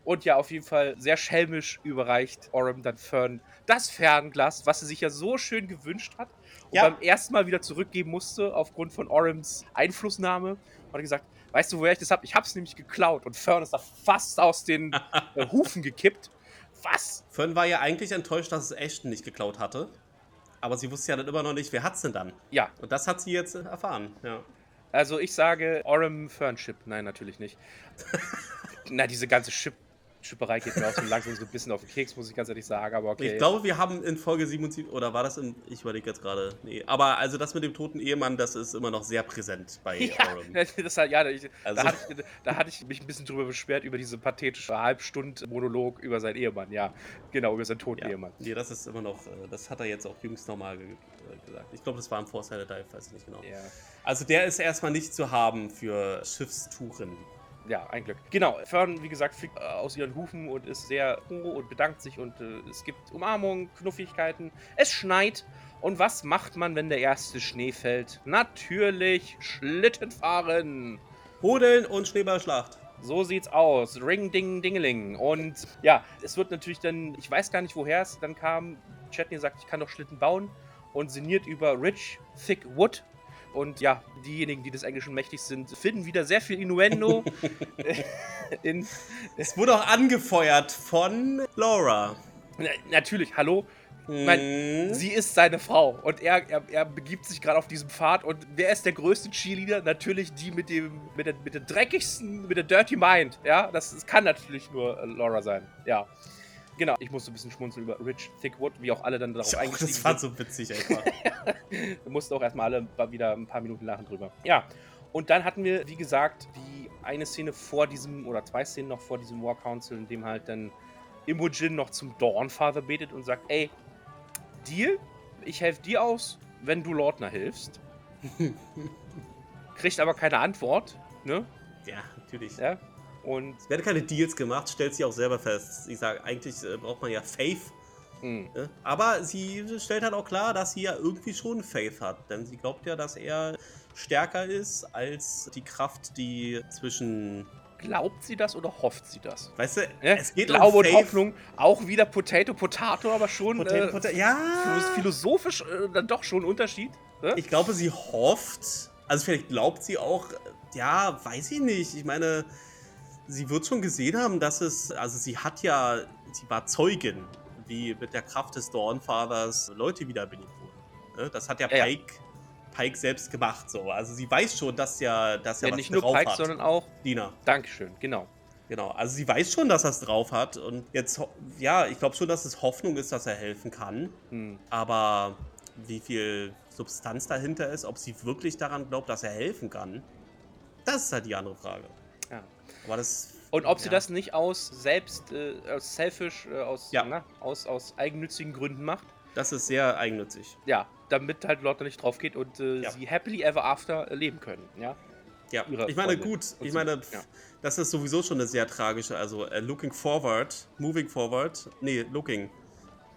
Und ja, auf jeden Fall sehr schelmisch überreicht Orem dann Fern das Fernglas, was sie sich ja so schön gewünscht hat. Und Ja. beim ersten Mal wieder zurückgeben musste, aufgrund von Orems Einflussnahme. Hat er gesagt, weißt du, woher ich das habe? Ich habe es nämlich geklaut. Und Fern ist da fast aus den [LAUGHS] äh, Hufen gekippt. Was? Fern war ja eigentlich enttäuscht, dass es Ashton nicht geklaut hatte. Aber sie wusste ja dann immer noch nicht, wer hat's denn dann? Ja, Und das hat sie jetzt erfahren. Ja. also ich sage Orem Fern Chip. Nein, natürlich nicht. [LAUGHS] Na, diese ganze Chip Schipperei geht mir auch so langsam so ein bisschen auf den Keks, muss ich ganz ehrlich sagen, aber okay. Ich glaube, wir haben in Folge 77, oder war das in, ich überlege jetzt gerade, nee, aber also das mit dem toten Ehemann, das ist immer noch sehr präsent bei [LAUGHS] Ja, Oren. das hat, ja ich, Also- da, hatte ich, da hatte ich mich ein bisschen drüber beschwert, über diese pathetische Halbstund-Monolog über seinen Ehemann, ja. Genau, über seinen toten Ja. Ehemann. Nee, das ist immer noch, äh, das hat er jetzt auch jüngst nochmal äh, gesagt. Ich glaube, das war im Foresight Dive, weiß ich nicht genau. Ja. Also der ist erstmal nicht zu haben für Schiffstouren. Ja, ein Glück. Genau, Fern, wie gesagt, fliegt äh, aus ihren Hufen und ist sehr froh und bedankt sich und äh, es gibt Umarmungen, Knuffigkeiten. Es schneit. Und was macht man, wenn der erste Schnee fällt? Natürlich Schlitten fahren. Rodeln und Schneeballschlacht. So sieht's aus. Ring, ding, dingeling. Und ja, es wird natürlich dann, ich weiß gar nicht, woher es dann kam. Chetney sagt, ich kann doch Schlitten bauen und sinniert über Rich, Thick Wood. Und ja, diejenigen, die des Englischen mächtig sind, finden wieder sehr viel Innuendo [LAUGHS] [LAUGHS] in, Es wurde auch angefeuert von Laura. Na, natürlich, hallo. Hm. Sie ist seine Frau und er, er, er begibt sich gerade auf diesem Pfad. Und wer ist der größte Cheerleader? Natürlich die mit dem mit der, mit der dreckigsten, mit der Dirty Mind. Ja, das, das kann natürlich nur äh, Laura sein. Ja. Genau, ich musste ein bisschen schmunzeln über Rich Thickwood, wie auch alle dann darauf Oh, eingestiegen das war sind. so witzig [LAUGHS] einfach. Wir mussten auch erstmal alle wieder ein paar Minuten lachen drüber. Ja, und dann hatten wir, wie gesagt, die eine Szene vor diesem, oder zwei Szenen noch vor diesem War Council, in dem halt dann Imogen noch zum Dawnfather betet und sagt, ey, Deal, ich helfe dir aus, wenn du Lordner hilfst. [LAUGHS] Kriegt aber keine Antwort, ne? ja, natürlich. Ja. Und, Es werden keine Deals gemacht, stellt sie auch selber fest. Ich sage, eigentlich äh, braucht man ja Faith. mh, Ne? Aber sie stellt halt auch klar, dass sie ja irgendwie schon Faith hat. Denn sie glaubt ja, dass er stärker ist als die Kraft, die zwischen. glaubt sie das oder hofft sie das? Weißt du, Ne? es geht Glaube um und. Hoffnung, auch wieder Potato, Potato, aber schon Potato, äh, Potato, ja. philo- philosophisch äh, dann doch schon ein Unterschied. Ne? Ich glaube, sie hofft. Also vielleicht glaubt sie auch, ja, weiß ich nicht. Ich meine, sie wird schon gesehen haben, dass es, also sie hat ja, sie war Zeugin, wie mit der Kraft des Dawnfathers Leute wiederbelebt wurden. Ne? Das hat ja Ja, ja. Pike, Pike selbst gemacht, so. Also sie weiß schon, dass ja, dass er ja, was nicht nur drauf Pike, hat. sondern auch. Dina. Dankeschön, genau. Genau, also sie weiß schon, dass er es drauf hat. Und jetzt, ja, ich glaube schon, dass es Hoffnung ist, dass er helfen kann. Hm. Aber wie viel Substanz dahinter ist, ob sie wirklich daran glaubt, dass er helfen kann, das ist halt die andere Frage. Aber das. Und ob sie ja. das nicht aus selbst, äh, aus selfish, äh, aus, Ja. na, aus, aus eigennützigen Gründen macht. Das ist sehr eigennützig. Ja, damit halt Leute nicht drauf geht und äh, Ja. sie happily ever after äh, leben können. Ja, Ja, ich meine, Freunde gut, ich so, meine, ja. das ist sowieso schon eine sehr tragische, also äh, looking forward, moving forward, nee, looking,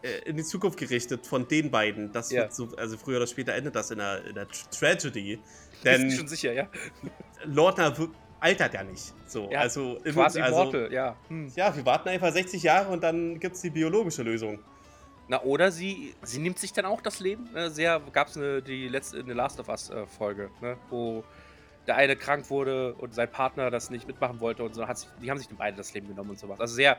äh, in die Zukunft gerichtet von den beiden. Das Ja. wird so, also früher oder später endet das in einer, in einer Tr- Tragedy. Denn schon sicher, ja. Wir- altert ja nicht. So, Ja, also, Quasi also Mortal, ja. Hm. Ja, wir warten einfach 60 Jahre und dann gibt es die biologische Lösung. Na, oder sie, sie nimmt sich dann auch das Leben. Ne? Sehr gab es eine, die letzte, eine Last of Us äh, Folge, ne? wo der eine krank wurde und sein Partner das nicht mitmachen wollte und so. Hat sich, die haben sich dann beide das Leben genommen und sowas. Also sehr,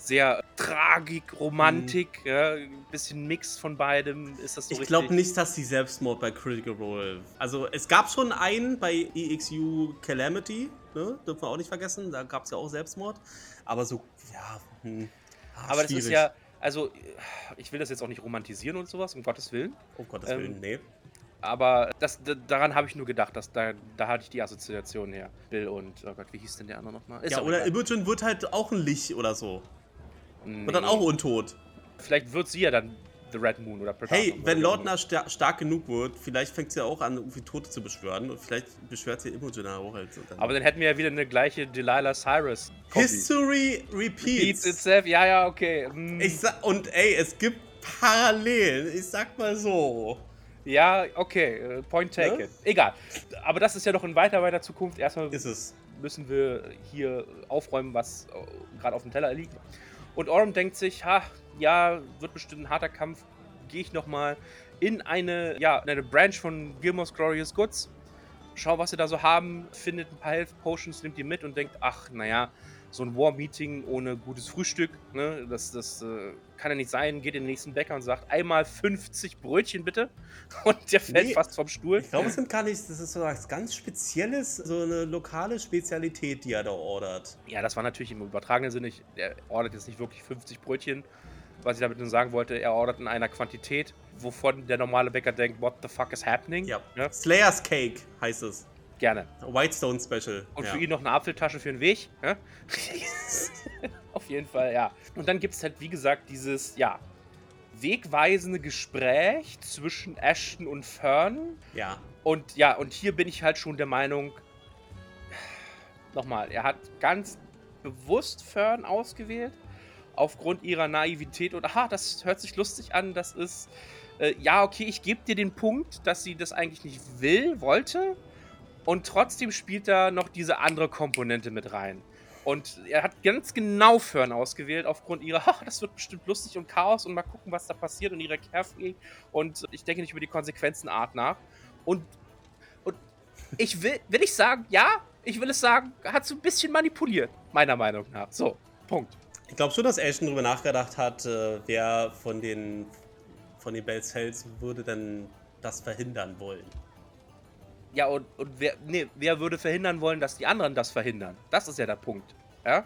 sehr Tragik, Romantik, ja, ein bisschen Mix von beidem. Ist das so Ich glaube nicht, dass die Selbstmord bei Critical Role. Also es gab schon einen bei EXU Calamity, ne? Dürfen wir auch nicht vergessen. Da gab es ja auch Selbstmord. Aber so, ja, hm, ah, Aber das ist schwierig. ja, also ich will das jetzt auch nicht romantisieren und sowas, um Gottes Willen. Um Gottes ähm, Willen, nee. Aber das, daran habe ich nur gedacht, dass da, da hatte ich die Assoziation her. Bill und, oh Gott, wie hieß denn der andere nochmal? Ja, oder. Imogen wird halt auch ein Licht oder so. Nee. Und dann auch untot. Vielleicht wird sie ja dann The Red Moon oder Predator. Hey, wenn. Lordner sta stark genug wird, vielleicht fängt sie ja auch an, irgendwie Tote zu beschwören. Und vielleicht beschwört sie Imogen auch halt. so. Dann- Aber dann hätten wir ja wieder eine gleiche Delilah Cyrus. Kombi. History Repeats repeats. itself, ja, ja, okay. hm. Ich sag, und ey, es gibt Parallelen. Ich sag mal so. Ja, okay, äh, point taken. Ne? Egal. Aber das ist ja noch in weiter, weiter Zukunft. Erstmal Ist es. müssen wir hier aufräumen, was äh, gerade auf dem Teller liegt. Und Orm denkt sich, ha, ja, wird bestimmt ein harter Kampf. Gehe ich nochmal in eine, ja, in eine Branch von Gilmore's Glorious Goods. Schau, was sie da so haben, findet ein paar Health Potions, nimmt die mit und denkt, ach, naja, so ein War-Meeting ohne gutes Frühstück, ne? das, das äh, kann ja nicht sein. Geht in den nächsten Bäcker und sagt, einmal 50 Brötchen bitte. [LAUGHS] Und der fällt Nee, fast vom Stuhl. Ich glaube, es sind gar nicht, das ist so was ganz Spezielles, so eine lokale Spezialität, die er da ordert. Ja, das war natürlich im übertragenen Sinne. Ich, er ordert jetzt nicht wirklich 50 Brötchen. Was ich damit nur sagen wollte, er ordert in einer Quantität, wovon der normale Bäcker denkt, what the fuck is happening? Ja. Ja, Slayer's Cake heißt es. Gerne. Whitestone Special. Und ja. für ihn noch eine Apfeltasche für den Weg. Ja? [LAUGHS] Auf jeden Fall, ja. Und dann gibt es halt, wie gesagt, dieses, ja, wegweisende Gespräch zwischen Ashton und Fern. Ja. Und ja, und hier bin ich halt schon der Meinung, nochmal, er hat ganz bewusst Fern ausgewählt, aufgrund ihrer Naivität und aha, das hört sich lustig an, das ist, äh, ja, okay, ich gebe dir den Punkt, dass sie das eigentlich nicht will, wollte, und trotzdem spielt da noch diese andere Komponente mit rein. Und er hat ganz genau Fern ausgewählt, aufgrund ihrer, [LAUGHS] ach, das wird bestimmt lustig und Chaos und mal gucken, was da passiert und ihrer Carefree und ich denke nicht über die Konsequenzen Art nach. Und, und ich will, will ich sagen, ja, ich will es sagen, hat so ein bisschen manipuliert, meiner Meinung nach. So, Punkt. Ich glaube schon, dass Ashton darüber nachgedacht hat, äh, wer von den, von den Bells Hells würde denn das verhindern wollen. Ja, und, und wer, nee, wer würde verhindern wollen, dass die anderen das verhindern? Das ist ja der Punkt. Ja?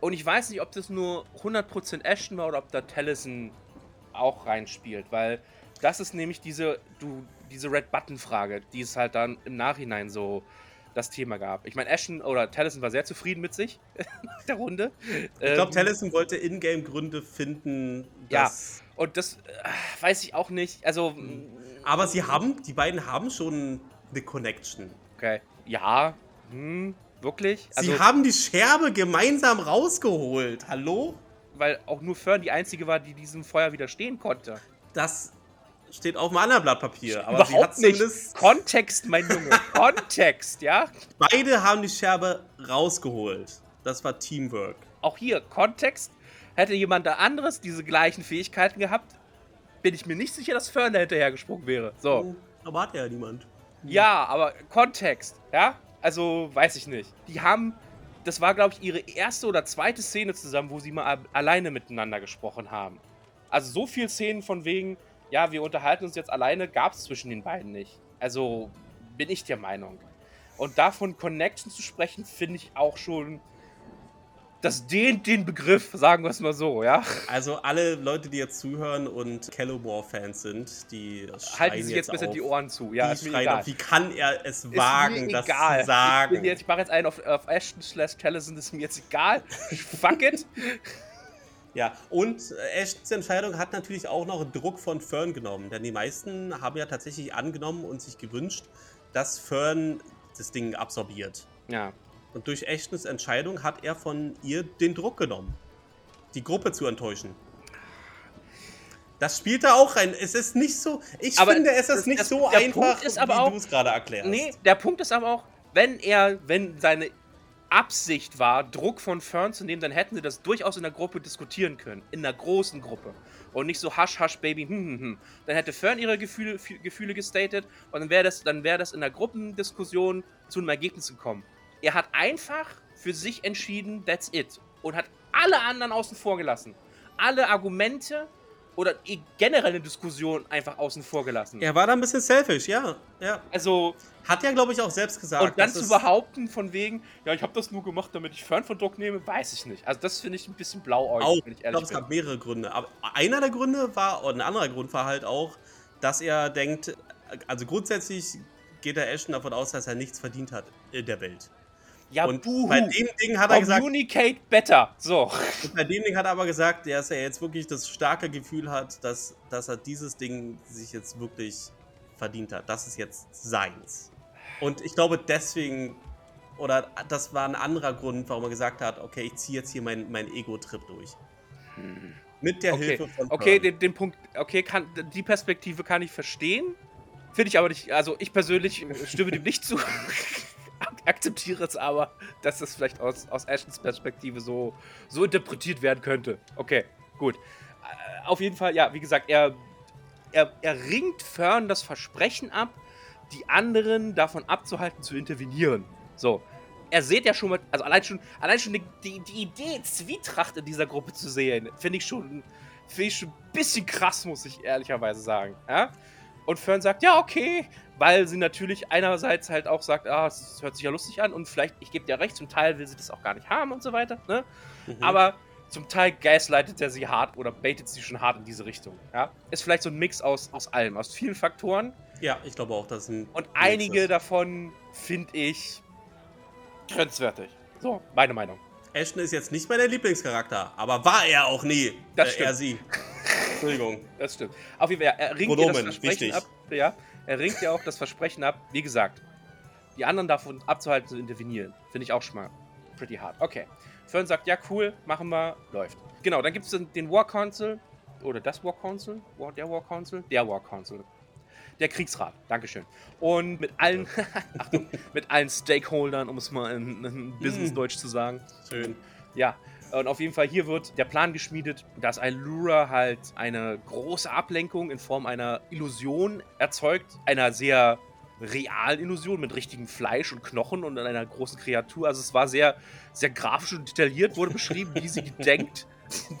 Und ich weiß nicht, ob das nur 100% Ashton war oder ob da Tellison auch reinspielt, weil das ist nämlich diese, du, diese Red Button-Frage, die es halt dann im Nachhinein so das Thema gab. Ich meine, Ashton oder Tellison war sehr zufrieden mit sich [LAUGHS] nach der Runde. Ich glaube, Ähm, Tellison wollte Ingame-Gründe finden, Ja. dass. Und das äh, weiß ich auch nicht. Also, Aber sie haben, die beiden haben schon eine Connection. okay. Ja, hm, wirklich? Sie haben die Scherbe gemeinsam rausgeholt. Hallo? weil auch nur Fern die einzige war, die diesem Feuer widerstehen konnte. Das steht auf einem anderen Blatt Papier. Aber sie hat Überhaupt nicht. Kontext, mein Junge. [LAUGHS] Kontext, ja? Beide haben die Scherbe rausgeholt. Das war Teamwork. Auch hier, Kontext. Hätte jemand da anderes diese gleichen Fähigkeiten gehabt, bin ich mir nicht sicher, dass Fern da hinterher gesprungen wäre. So. Aber hat ja niemand. Ja, aber Kontext, ja? Also, weiß ich nicht. Die haben, das war, glaube ich, ihre erste oder zweite Szene zusammen, wo sie mal alleine miteinander gesprochen haben. Also, so viel Szenen von wegen, ja, wir unterhalten uns jetzt alleine, gab es zwischen den beiden nicht. Also, bin ich der Meinung. Und davon Connection zu sprechen, finde ich auch schon. Das dehnt den Begriff, sagen wir es mal so, ja? Also alle Leute, die jetzt zuhören und Callowmore-Fans sind, die Halten Sie jetzt auf, besser die Ohren zu. Ja, die ist mir egal. auf, wie kann er es Ist wagen, das egal. zu sagen? Ich, jetzt, ich mache jetzt einen auf, auf Ashton slash Tellison, ist mir jetzt egal. [LAUGHS] Fuck it. Ja, und Ashtons Entscheidung hat natürlich auch noch Druck von Fern genommen, denn die meisten haben ja tatsächlich angenommen und sich gewünscht, dass Fern das Ding absorbiert. Ja. Und durch Ashtons Entscheidung hat er von ihr den Druck genommen, die Gruppe zu enttäuschen. Das spielt da auch rein. Es ist nicht so. Ich Aber finde, es das- ist nicht das- so einfach, wie du es gerade erklärst. Nee, der Punkt ist aber auch, wenn er, wenn seine Absicht war, Druck von Fern zu nehmen, dann hätten sie das durchaus in der Gruppe diskutieren können. In einer großen Gruppe. Und nicht so hush, hush, baby, hm, hm, hm. Dann hätte Fern ihre Gefühle, Fü- Gefühle gestatet und dann wäre das, dann wäre das in der Gruppendiskussion zu einem Ergebnis gekommen. Er hat einfach für sich entschieden, that's it. Und hat alle anderen außen vor gelassen. Alle Argumente oder generell eine Diskussion einfach außen vor gelassen. Er war da ein bisschen selfish, ja. ja. Also, Hat ja, glaube ich, auch selbst gesagt. und dann zu behaupten von wegen, ja, ich habe das nur gemacht, damit ich Fern von Druck nehme, weiß ich nicht. Also das finde ich ein bisschen blauäugig, Auch, wenn ich ich ehrlich glaube, es gab mehrere Gründe. Aber einer der Gründe war, und ein anderer Grund war halt auch, dass er denkt, also grundsätzlich geht der Ashton davon aus, dass er nichts verdient hat in der Welt. Ja, und buhu. bei dem Ding hat er gesagt, Communicate better. So. und bei dem Ding hat er aber gesagt, dass er jetzt wirklich das starke Gefühl hat, dass, dass er dieses Ding sich jetzt wirklich verdient hat. Das ist jetzt seins. Und ich glaube deswegen, oder das war ein anderer Grund, warum er gesagt hat, okay, ich ziehe jetzt hier meinen mein Ego-Trip durch. Mit der Okay, Hilfe von okay Pearl. den, den Punkt, okay, kann, die Perspektive kann ich verstehen. Finde ich aber nicht, also ich persönlich stimme dem nicht zu. [LAUGHS] Akzeptiere es aber, dass das vielleicht aus, aus Ashtons Perspektive so, so interpretiert werden könnte. Okay, gut. Äh, Auf jeden Fall, ja, wie gesagt, er, er, er ringt Fern das Versprechen ab, die anderen davon abzuhalten, zu intervenieren. So. er seht ja schon mal, also allein schon, allein schon die, die, Idee, Zwietracht in dieser Gruppe zu sehen, finde ich schon, ich schon ein bisschen krass, muss ich ehrlicherweise sagen. Ja? Und Fern sagt, ja, okay, weil sie natürlich einerseits halt auch sagt, ah, es hört sich ja lustig an und vielleicht, ich gebe dir recht, zum Teil will sie das auch gar nicht haben und so weiter, ne? Mhm. Aber zum Teil gaslightet er sie hart oder baitet sie schon hart in diese Richtung. Ja? Ist vielleicht so ein Mix aus, aus allem, aus vielen Faktoren. Ja, ich glaube auch, dass ein. Und einige davon finde ich grenzwertig. So, meine Meinung. Ashton ist jetzt nicht mein Lieblingscharakter, aber war er auch nie. Das äh, er stimmt. sie. [LAUGHS] Entschuldigung. [LAUGHS] Das stimmt. Auf jeden Fall, er ringt ja das Pronomen, Versprechen wichtig. ab. Ja, er ringt ja auch das Versprechen ab. Wie gesagt, die anderen davon abzuhalten zu intervenieren, finde ich auch schon mal pretty hard. Okay. Fern sagt, ja, cool, machen wir, läuft. Genau, dann gibt es den War Council. Oder das War Council? War, der War Council? Der War Council. Der Kriegsrat, Dankeschön. Und mit allen, [LAUGHS] Achtung, mit allen Stakeholdern, um es mal in, in Business-Deutsch zu sagen. Schön. Ja, und auf jeden Fall hier wird der Plan geschmiedet, dass Allura halt eine große Ablenkung in Form einer Illusion erzeugt, einer sehr realen Illusion mit richtigem Fleisch und Knochen und einer großen Kreatur. Also es war sehr, sehr grafisch und detailliert, wurde beschrieben, wie sie [LAUGHS] gedenkt,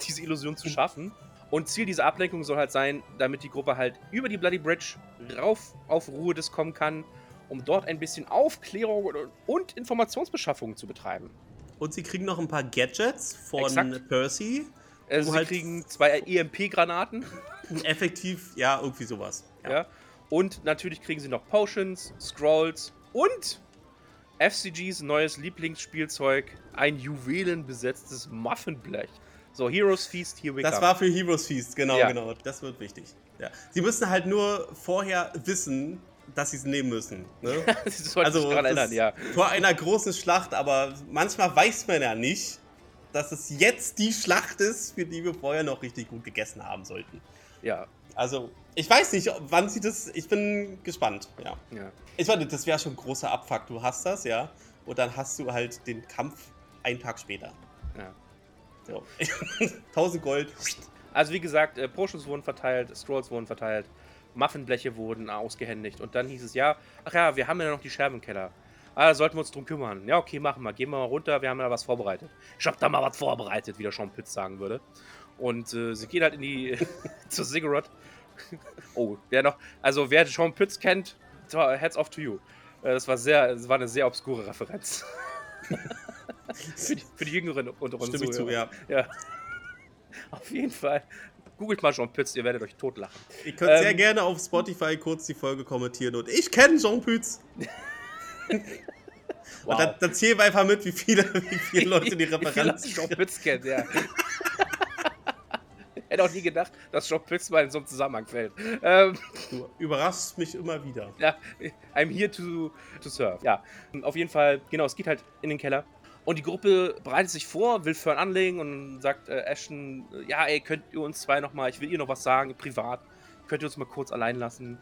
diese Illusion zu schaffen. Und Ziel dieser Ablenkung soll halt sein, damit die Gruppe halt über die Bloody Bridge rauf auf Ruhe des kommen kann, um dort ein bisschen Aufklärung und- und Informationsbeschaffung zu betreiben. Und sie kriegen noch ein paar Gadgets von Exakt. Percy. Also sie halt- kriegen zwei EMP-Granaten, [LAUGHS] Effektiv, ja, irgendwie sowas. ja. Und natürlich kriegen sie noch Potions, Scrolls und FCGs neues Lieblingsspielzeug, ein juwelenbesetztes Muffinblech. So, Heroes Feast, here we Das come. war für Heroes Feast, genau, Ja. genau. Das wird wichtig. Ja. Sie müssen halt nur vorher wissen, dass sie es nehmen müssen. Ne? Sie sollten sich daran das erinnern, ja. Vor einer großen Schlacht, aber manchmal weiß man ja nicht, dass es jetzt die Schlacht ist, für die wir vorher noch richtig gut gegessen haben sollten. Ja, Also, ich weiß nicht, wann sie das. Ich bin gespannt, ja. ja. Ich meine, das wäre schon ein großer Abfuck. Du hast das, ja. Und dann hast du halt den Kampf einen Tag später. ja. So. [LAUGHS] 1000 Gold. Also wie gesagt, äh, Potions wurden verteilt, Scrolls wurden verteilt, Muffinbleche wurden ausgehändigt und dann hieß es, ja, ach ja, wir haben ja noch die Scherben im Keller. Ah, da sollten wir uns drum kümmern. Ja, okay, machen wir. Gehen wir mal runter, wir haben ja was vorbereitet. Ich hab da mal was vorbereitet, wie der Sean Pitts sagen würde. Und äh, sie geht halt in die, [LAUGHS] zur Ziggurat. [LAUGHS] oh, wer noch, also wer Sean Pitts kennt, heads off to you. Äh, das war sehr, das war eine sehr obskure Referenz. [LAUGHS] für, die, für die Jüngeren unter uns Stimme zu, ja. Ja. Auf jeden Fall. Googelt mal Jean Pütz, ihr werdet euch totlachen. Ihr könnt sehr Ähm, gerne auf Spotify kurz die Folge kommentieren und ich kenne Jean Pütz. Wow. [LAUGHS] Und dann, dann zählen wir einfach mit, wie viele, wie viele Leute die [LAUGHS] Referenz Jean Pütz kennt, ja. [LAUGHS] Hätte auch nie gedacht, dass Jean Pütz mal in so einem Zusammenhang fällt. Ähm, Du überraschst mich immer wieder. ja, I'm here to, to serve. Ja, auf jeden Fall, genau, es geht halt in den Keller. Und die Gruppe bereitet sich vor, will Fern anlegen und sagt äh, Ashton, äh, ja, ey, könnt ihr uns zwei nochmal, ich will ihr noch was sagen, privat, könnt ihr uns mal kurz allein lassen.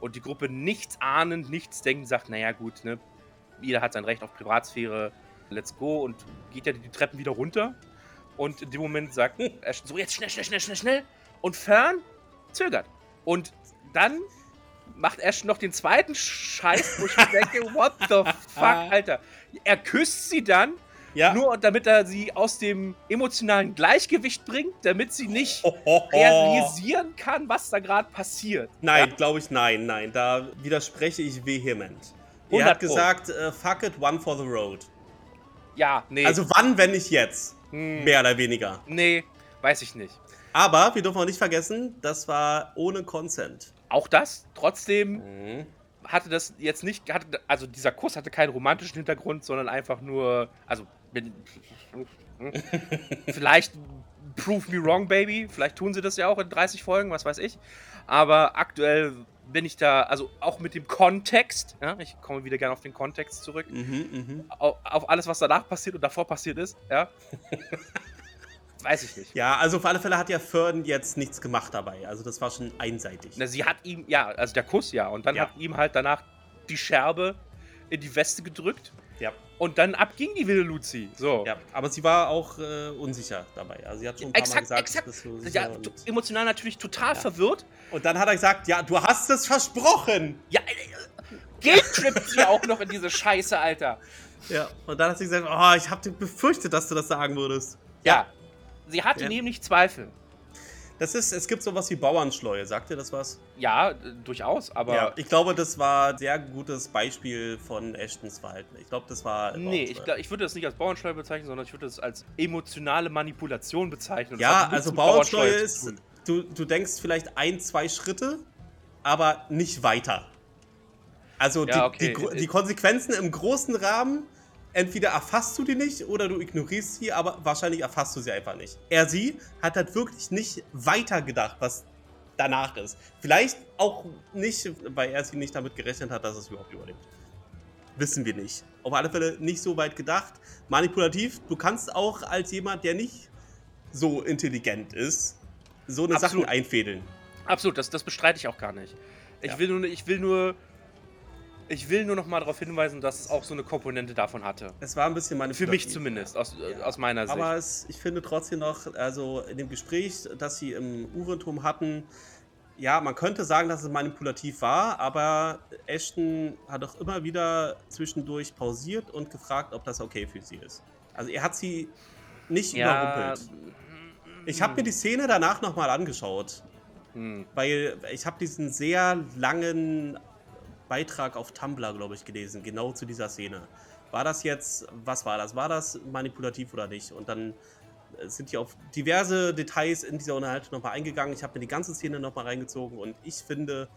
Und die Gruppe nichts ahnend, nichts denkend sagt, naja gut, ne, jeder hat sein Recht auf Privatsphäre, let's go und geht ja die Treppen wieder runter. Und in dem Moment sagt Ashton so, jetzt schnell, schnell, schnell, schnell, schnell. Und Fern zögert. Und dann macht Ashton noch den zweiten Scheiß, wo ich mir denke, what the [LAUGHS] fuck, Alter. Er küsst sie dann, Ja. nur damit er sie aus dem emotionalen Gleichgewicht bringt, damit sie nicht Ho, ho, ho. realisieren kann, was da gerade passiert. Nein, glaube ich, nein, nein. Da widerspreche ich vehement. Er 100 hat gesagt, äh, fuck it, one for the road. Ja, nee. Also wann, wenn nicht jetzt? hm, Mehr oder weniger. nee, weiß ich nicht. Aber wir dürfen auch nicht vergessen, das war ohne Consent. Auch das, trotzdem Mhm. hatte das jetzt nicht, hatte, also dieser Kuss hatte keinen romantischen Hintergrund, sondern einfach nur, also wenn- vielleicht prove me wrong, baby, vielleicht tun sie das ja auch in 30 Folgen, was weiß ich. Aber aktuell bin ich da, also auch mit dem Kontext, ja, ich komme wieder gerne auf den Kontext zurück, Mhm, mhm. auf, auf alles, was danach passiert und davor passiert ist, ja. [LAUGHS] weiß ich nicht. Ja, also auf alle Fälle hat ja Fern jetzt nichts gemacht dabei. Also das war schon einseitig. Na, sie hat ihm, ja, also der Kuss, ja, und dann Ja. hat ihm halt danach die Scherbe in die Weste gedrückt Ja, und dann ab ging die wilde Luzi. So. ja. Aber sie war auch äh, unsicher dabei. Also sie hat schon ein paar Mal Exakt, gesagt, exakt. Ja, emotional natürlich total Ja. verwirrt. und dann hat er gesagt, ja, du hast es versprochen. Ja, äh, Guilt-trippt sie auch noch in diese Scheiße, Alter. Ja, und dann hat sie gesagt, oh, ich habe befürchtet, dass du das sagen würdest. Ja. Sie hatte Ja. nämlich Zweifel. Das ist, es gibt sowas wie Bauernschleue. Sagt ihr das was? Ja, durchaus, aber. ja, ich glaube, das war ein sehr gutes Beispiel von Ashtons Verhalten. Ich glaube, das war. Nee, ich, Bauernschleue. ich würde das nicht als Bauernschleue bezeichnen, sondern ich würde das als emotionale Manipulation bezeichnen. Ja, also Bauernschleue zu ist, du, du denkst vielleicht ein, zwei Schritte, aber nicht weiter. Also Ja, die, die, okay. gro- die Konsequenzen im großen Rahmen, entweder erfasst du die nicht oder du ignorierst sie, aber wahrscheinlich erfasst du sie einfach nicht. Er, sie hat halt wirklich nicht weiter gedacht, was danach ist. Vielleicht auch nicht, weil er sie nicht damit gerechnet hat, dass es überhaupt überlebt. Wissen wir nicht. Auf alle Fälle nicht so weit gedacht. Manipulativ, du kannst auch als jemand, der nicht so intelligent ist, so eine Absolut. Sachen einfädeln. Absolut, das, das bestreite ich auch gar nicht. Ich Ja. will nur, ich will nur, ich will nur noch mal darauf hinweisen, dass es auch so eine Komponente davon hatte. Es war ein bisschen Für manipulativ. mich zumindest, aus, äh, Ja. aus meiner Sicht. Aber es, ich finde trotzdem noch, also in dem Gespräch, das sie im Uhrenturm hatten, ja, man könnte sagen, dass es manipulativ war, aber Ashton hat auch immer wieder zwischendurch pausiert und gefragt, ob das okay für sie ist. Also er hat sie nicht ja, überrumpelt. Ich habe mir die Szene danach nochmal angeschaut, hm. weil ich habe diesen sehr langen Beitrag auf Tumblr, glaube ich, gelesen, genau zu dieser Szene. War das jetzt, was war das? War das manipulativ oder nicht? Und dann äh, sind die auf diverse Details in dieser Unterhaltung nochmal eingegangen. Ich habe mir die ganze Szene nochmal reingezogen und ich finde,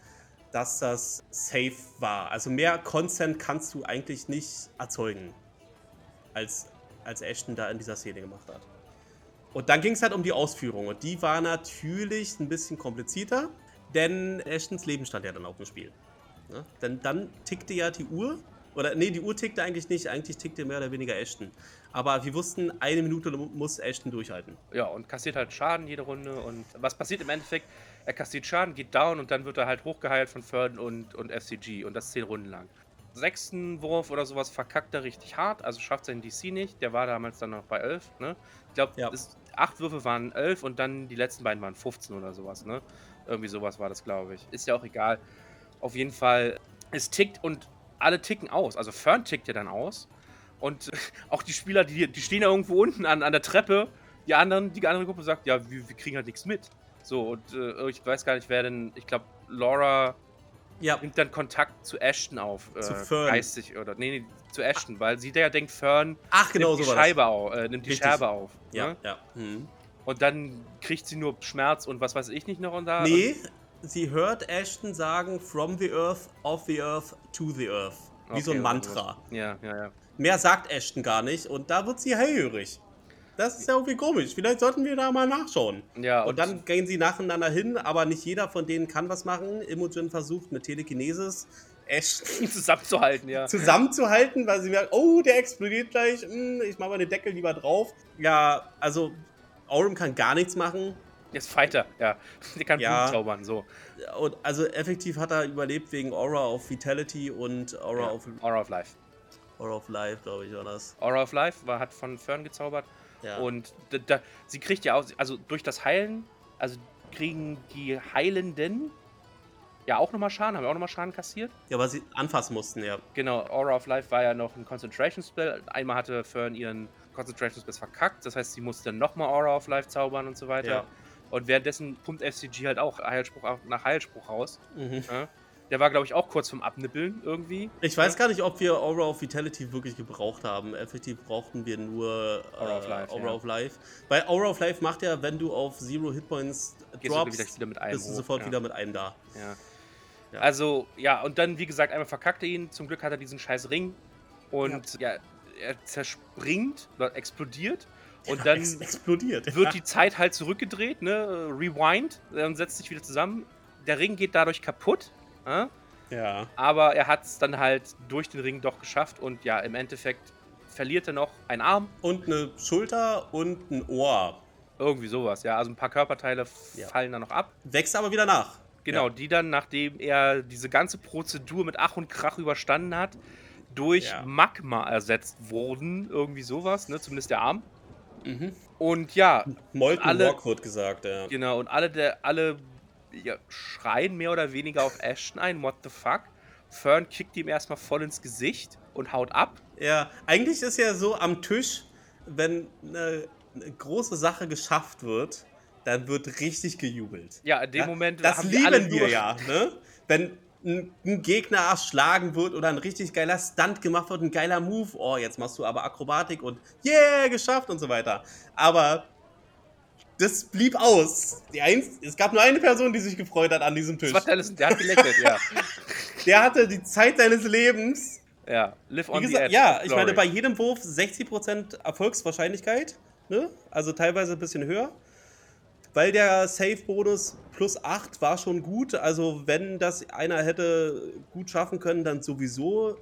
dass das safe war. Also mehr Consent kannst du eigentlich nicht erzeugen, als, als Ashton da in dieser Szene gemacht hat. Und dann ging es halt um die Ausführung und die war natürlich ein bisschen komplizierter, denn Ashtons Leben stand ja dann auf dem Spiel. Ne? Denn dann tickte ja die Uhr, oder nee, die Uhr tickte eigentlich nicht, eigentlich tickte mehr oder weniger Ashton. Aber wir wussten, eine Minute muss Ashton durchhalten. Ja, und kassiert halt Schaden jede Runde. Und was passiert im Endeffekt? Er kassiert Schaden, geht down und dann wird er halt hochgeheilt von Fern und, und FCG. Und das zehn Runden lang. Sechsten Wurf oder sowas verkackt er richtig hart, also schafft seinen DC nicht. Der war damals dann noch bei 11. Ne? Ich glaube, Ja. acht Würfe waren 11 und dann die letzten beiden waren 15 oder sowas. Ne? Irgendwie sowas war das, glaube ich. Ist ja auch egal. Auf jeden Fall, es tickt und alle ticken aus. Also Fern tickt ja dann aus. Und [LAUGHS] auch die Spieler, die, die stehen ja irgendwo unten an, an der Treppe. Die anderen, die andere Gruppe sagt, ja, wir, wir kriegen halt nichts mit. So, und äh, ich weiß gar nicht, wer denn, ich glaube, Laura Ja, nimmt dann Kontakt zu Ashton auf. Zu äh, Fern. Geistig, oder, nee, nee, zu Ashton, weil sie ja denkt, Fern ach genau nimmt so die Scheibe auf, äh, nimmt die Richtig. Scherbe auf. Ja, Ne? ja. Mhm. Und dann kriegt sie nur Schmerz und was weiß ich nicht noch und da. Nee, sie hört Ashton sagen, from the earth, of the earth, to the earth. Wie Okay, so ein Mantra. Ja, ja, ja. Mehr sagt Ashton gar nicht und da wird sie hellhörig. Das ist ja irgendwie komisch. Vielleicht sollten wir da mal nachschauen. Ja, Und dann gehen sie nacheinander hin, aber nicht jeder von denen kann was machen. Imogen versucht mit Telekinesis Ashton [LAUGHS] zusammenzuhalten, ja. zusammenzuhalten, weil sie merkt, oh, der explodiert gleich. Hm, ich mache mal den Deckel lieber drauf. Ja, also Aurum kann gar nichts machen. Jetzt Fighter, ja. [LAUGHS] Der kann Ja. Blut zaubern, so. Und also effektiv hat er überlebt wegen Aura of Vitality und Aura, Ja. of, Aura of Life. Aura of Life, glaube ich, war das. Aura of Life war, hat von Fern gezaubert. Ja. Und da, da, sie kriegt ja auch, also durch das Heilen, also kriegen die Heilenden ja auch nochmal Schaden, haben ja auch nochmal Schaden kassiert. ja, weil sie anfassen mussten, ja. Genau, Aura of Life war ja noch ein Concentration Spell. Einmal hatte Fern ihren Concentration Spell verkackt, das heißt, sie musste dann nochmal Aura of Life zaubern und so weiter. Ja. Und währenddessen pumpt FCG halt auch Heilspruch nach Heilspruch raus. Mhm. Ja? Der war, glaube ich, auch kurz vom Abnippeln irgendwie. Ich weiß gar nicht, ob wir Aura of Vitality wirklich gebraucht haben. Effektiv brauchten wir nur äh, Aura of Life, Aura ja. of Life. Weil Aura of Life macht ja, wenn du auf Zero Hitpoints droppst, bist du hoch, sofort ja. wieder mit einem da. Ja. Ja. Also, ja, und dann, wie gesagt, einmal verkackt er ihn. Zum Glück hat er diesen scheiß Ring. Und ja, er zerspringt oder explodiert. Und dann Ex explodiert. wird die Zeit halt zurückgedreht, ne? Rewind, und setzt sich wieder zusammen. Der Ring geht dadurch kaputt. Ja? ja. Aber er hat es dann halt durch den Ring doch geschafft. Und ja, im Endeffekt verliert er noch einen Arm. Und eine Schulter und ein Ohr. Irgendwie sowas, ja. Also ein paar Körperteile Ja. fallen da noch ab. Wächst aber wieder nach. Genau, Ja. die dann, nachdem er diese ganze Prozedur mit Ach und Krach überstanden hat, durch Ja. Magma ersetzt wurden. Irgendwie sowas, ne? Zumindest der Arm. Mhm. Und ja, Molten Alle- Rock wird gesagt, ja. genau, und alle, der, alle ja, schreien mehr oder weniger auf Ashton ein, what the fuck. Fern kickt ihm erstmal voll ins Gesicht und haut ab. Ja, eigentlich ist ja so am Tisch, wenn eine, eine große Sache geschafft wird, dann wird richtig gejubelt. Ja, in dem Ja, Moment das lieben wir ja, [LAUGHS] ne? Wenn ein, ein Gegner erschlagen wird oder ein richtig geiler Stunt gemacht wird, ein geiler Move, oh, jetzt machst du aber Akrobatik und yeah, geschafft und so weiter. Aber das blieb aus. Die eins, es gab nur eine Person, die sich gefreut hat an diesem Tisch. Das war Tellison, der hat gelächelt, ja. [LAUGHS] Der hatte die Zeit seines Lebens. Ja, live Wie on the gesagt, edge. ja, ich meine, bei jedem Wurf 60% Erfolgswahrscheinlichkeit, ne? Also teilweise ein bisschen höher. Weil der Save-Bonus plus 8 war schon gut. Also, wenn das einer hätte gut schaffen können, dann sowieso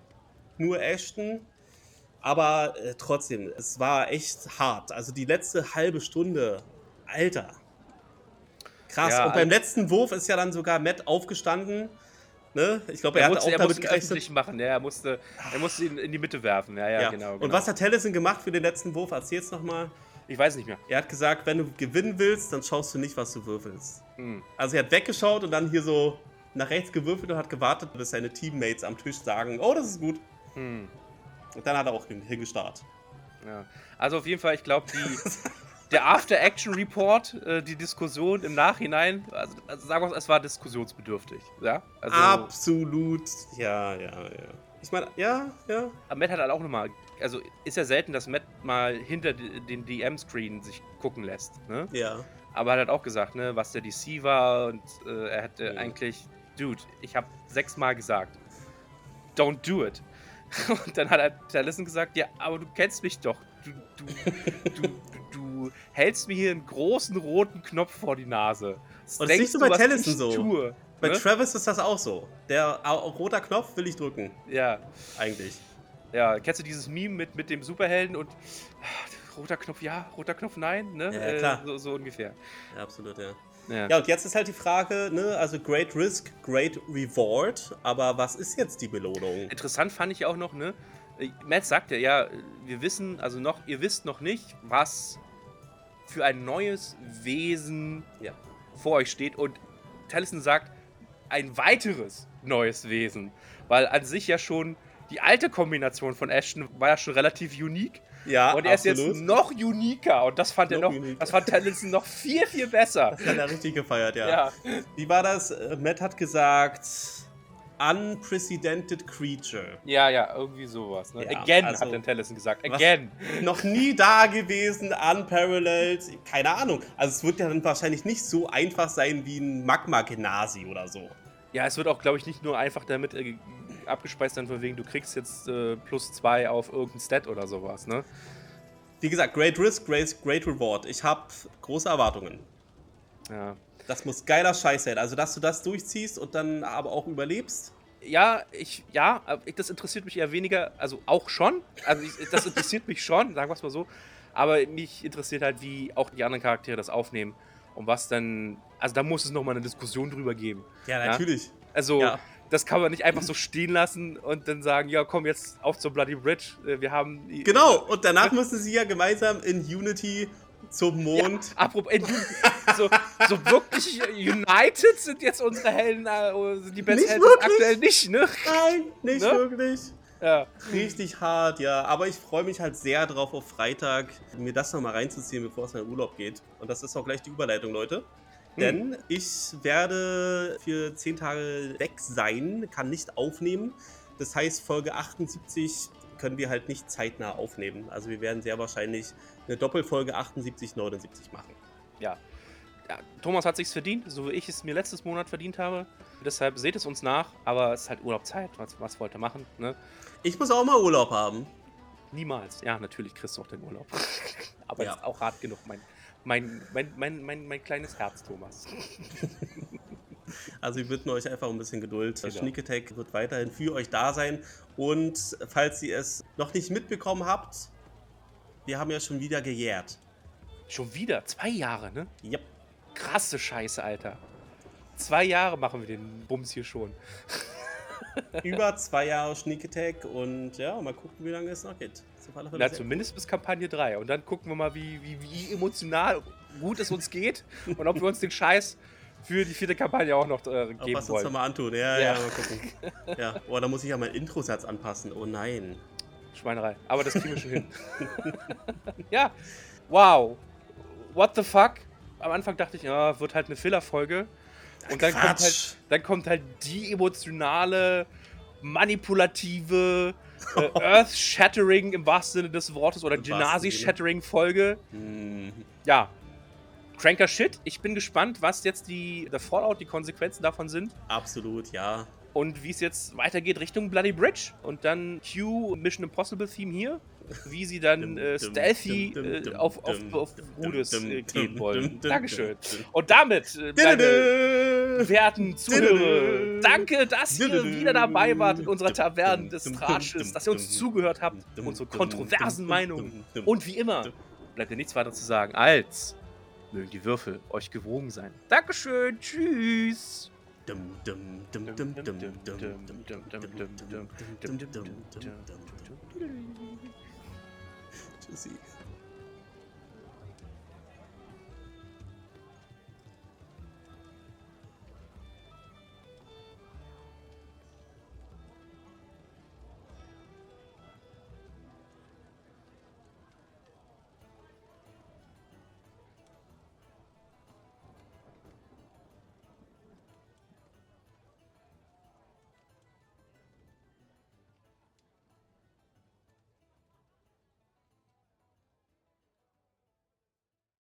nur Ashton. Aber äh, trotzdem, es war echt hart. Also, die letzte halbe Stunde, Alter. Krass. Ja, Und beim also- letzten Wurf ist ja dann sogar Matt aufgestanden. Ne? Ich glaube, er, er, hatte musste, auch er damit gerechnet. machen, ja, er musste, er musste ihn in die Mitte werfen. Ja, ja, Ja. genau, genau. Und was hat Tellison gemacht für den letzten Wurf? Erzähl's nochmal. Ich weiß nicht mehr. Er hat gesagt, wenn du gewinnen willst, dann schaust du nicht, was du würfelst. Hm. Also er hat weggeschaut und dann hier so nach rechts gewürfelt und hat gewartet, bis seine Teammates am Tisch sagen, oh, das ist gut. Hm. Und dann hat er auch hin- hingestarrt. Ja. Also auf jeden Fall, ich glaube, [LAUGHS] der After-Action-Report, äh, die Diskussion im Nachhinein, also, also sagen wir mal, es war diskussionsbedürftig. Ja? Also, Absolut. Ja, ja, ja. Ich meine, ja, ja. Aber Matt hat halt auch nochmal, also ist ja selten, dass Matt mal hinter den DM-Screen sich gucken lässt. Ne? Ja. Aber er hat auch gesagt, ne, was der DC war und äh, er hätte Ja. eigentlich, Dude, ich habe sechsmal gesagt, don't do it. [LAUGHS] Und dann hat er Tallison gesagt, ja, aber du kennst mich doch. Du, du, du, [LAUGHS] du, hältst mir hier einen großen roten Knopf vor die Nase. Was Und das so du, bei ich so. Tue? Bei ne? Travis ist das auch so. Der roter Knopf will ich drücken, Ja, eigentlich. Ja. Kennst du dieses Meme mit, mit dem Superhelden und ah, roter Knopf ja, roter Knopf nein? Ne? Ja, ja, klar. so, so ungefähr. Ja, absolut, ja. Ja. Ja, und jetzt ist halt die Frage, ne, also Great Risk, Great Reward, aber was ist jetzt die Belohnung? Interessant fand ich auch noch, ne? äh, Matt sagt ja, ja, wir wissen, also noch, ihr wisst noch nicht, was für ein neues Wesen Ja. vor euch steht. Und Tallison sagt, ein weiteres neues Wesen. Weil an sich ja schon die alte Kombination von Ashton war ja schon relativ unique. Ja, und er ist jetzt noch uniker. Und das fand er Noch noch, uniker. das fand Tallison noch viel, viel besser. Das hat er richtig gefeiert, ja. Ja. Wie war das? Äh, Matt hat gesagt, unprecedented creature. Ja, ja, irgendwie sowas. Ne? Ja, Again, also- hat dann Tallison gesagt. Again. Noch nie da gewesen, unparalleled, keine Ahnung. Also es wird ja dann wahrscheinlich nicht so einfach sein wie ein Magma-Genasi oder so. Ja, es wird auch, glaube ich, nicht nur einfach damit äh, abgespeist sein, von wegen, du kriegst jetzt äh, plus zwei auf irgendein Stat oder sowas, ne? Wie gesagt, Great Risk, Great, great Reward. Ich habe große Erwartungen. Ja. Das muss geiler Scheiß sein. Also, dass du das durchziehst und dann aber auch überlebst. Ja, ich, ja, das interessiert mich eher weniger, also auch schon, also ich, das interessiert mich schon, sagen wir es mal so, aber mich interessiert halt, wie auch die anderen Charaktere das aufnehmen und was dann, also da muss es nochmal eine Diskussion drüber geben. Ja, Ja? natürlich. Also, Ja. Das kann man nicht einfach so stehen lassen und dann sagen, ja, komm jetzt auf zur Bloody Bridge, äh, wir haben... Genau, und danach müssen sie ja gemeinsam in Unity zum Mond. Ja, apropos, so, so wirklich United sind jetzt unsere Helden, äh, sind die besten Nicht Helden wirklich? aktuell nicht, ne? Nein, nicht Ne? wirklich. Ja. Richtig hart, ja. Aber ich freue mich halt sehr drauf auf Freitag, mir das nochmal reinzuziehen, bevor es in den Urlaub geht. Und das ist auch gleich die Überleitung, Leute. Denn ich werde für 10 Tage weg sein, kann nicht aufnehmen. Das heißt, Folge 78 können wir halt nicht zeitnah aufnehmen. Also wir werden sehr wahrscheinlich eine Doppelfolge 78, 79 machen. ja. Ja, Thomas hat sich's verdient, so wie ich es mir letztes Monat verdient habe. Deshalb seht es uns nach, aber es ist halt Urlaubzeit. Was, was wollt ihr machen? Ne? Ich muss auch mal Urlaub haben. Niemals. Ja, natürlich kriegst du auch den Urlaub. [LAUGHS] aber Ja. ist auch hart genug, mein, mein, mein, mein, mein, mein kleines Herz, Thomas. Also wir bitten euch einfach um ein bisschen Geduld. Genau. Sneak Attack wird weiterhin für euch da sein. Und falls ihr es noch nicht mitbekommen habt, wir haben ja schon wieder gejährt. Schon wieder, zwei Jahre, ne? Yep. Krasse Scheiße, Alter. Zwei Jahre machen wir den Bums hier schon. Über zwei Jahre Sneak Attack und ja, mal gucken, wie lange es noch geht. Auf alle Fälle Na, zumindest bis Kampagne 3. Und dann gucken wir mal, wie, wie, wie emotional gut es uns geht [LAUGHS] und ob wir uns den Scheiß für die vierte Kampagne auch noch äh, gut. Auch geben was uns wollen. nochmal antun. Ja, ja, Ja. mal gucken. ja, oh, da muss ich ja meinen Introsatz anpassen. Oh nein. Schweinerei. Aber das kriegen wir schon hin. [LAUGHS] ja, wow. What the fuck? Am Anfang dachte ich, ja, wird halt eine Filler-Folge. Und dann kommt, halt, dann kommt halt die emotionale, manipulative, äh, [LAUGHS] Earth-Shattering im wahrsten Sinne des Wortes oder. Genasi-Shattering-Folge. Hm, Ja. Cranker Shit. Ich bin gespannt, was jetzt die, der Fallout, die Konsequenzen davon sind. absolut, ja. Und wie es jetzt weitergeht Richtung Bloody Bridge. Und dann Q Mission Impossible Theme hier. Wie sie dann äh, stealthy äh, auf, auf, auf Rudis äh, gehen wollen. Dankeschön. Und damit, äh, meine werten Zuhörer, danke, dass ihr wieder dabei wart in unserer Taverne des Tratsches, dass ihr uns zugehört habt, unsere kontroversen Meinungen. Und wie immer, bleibt mir nichts weiter zu sagen als, mögen die Würfel euch gewogen sein. Dankeschön, tschüss. to see.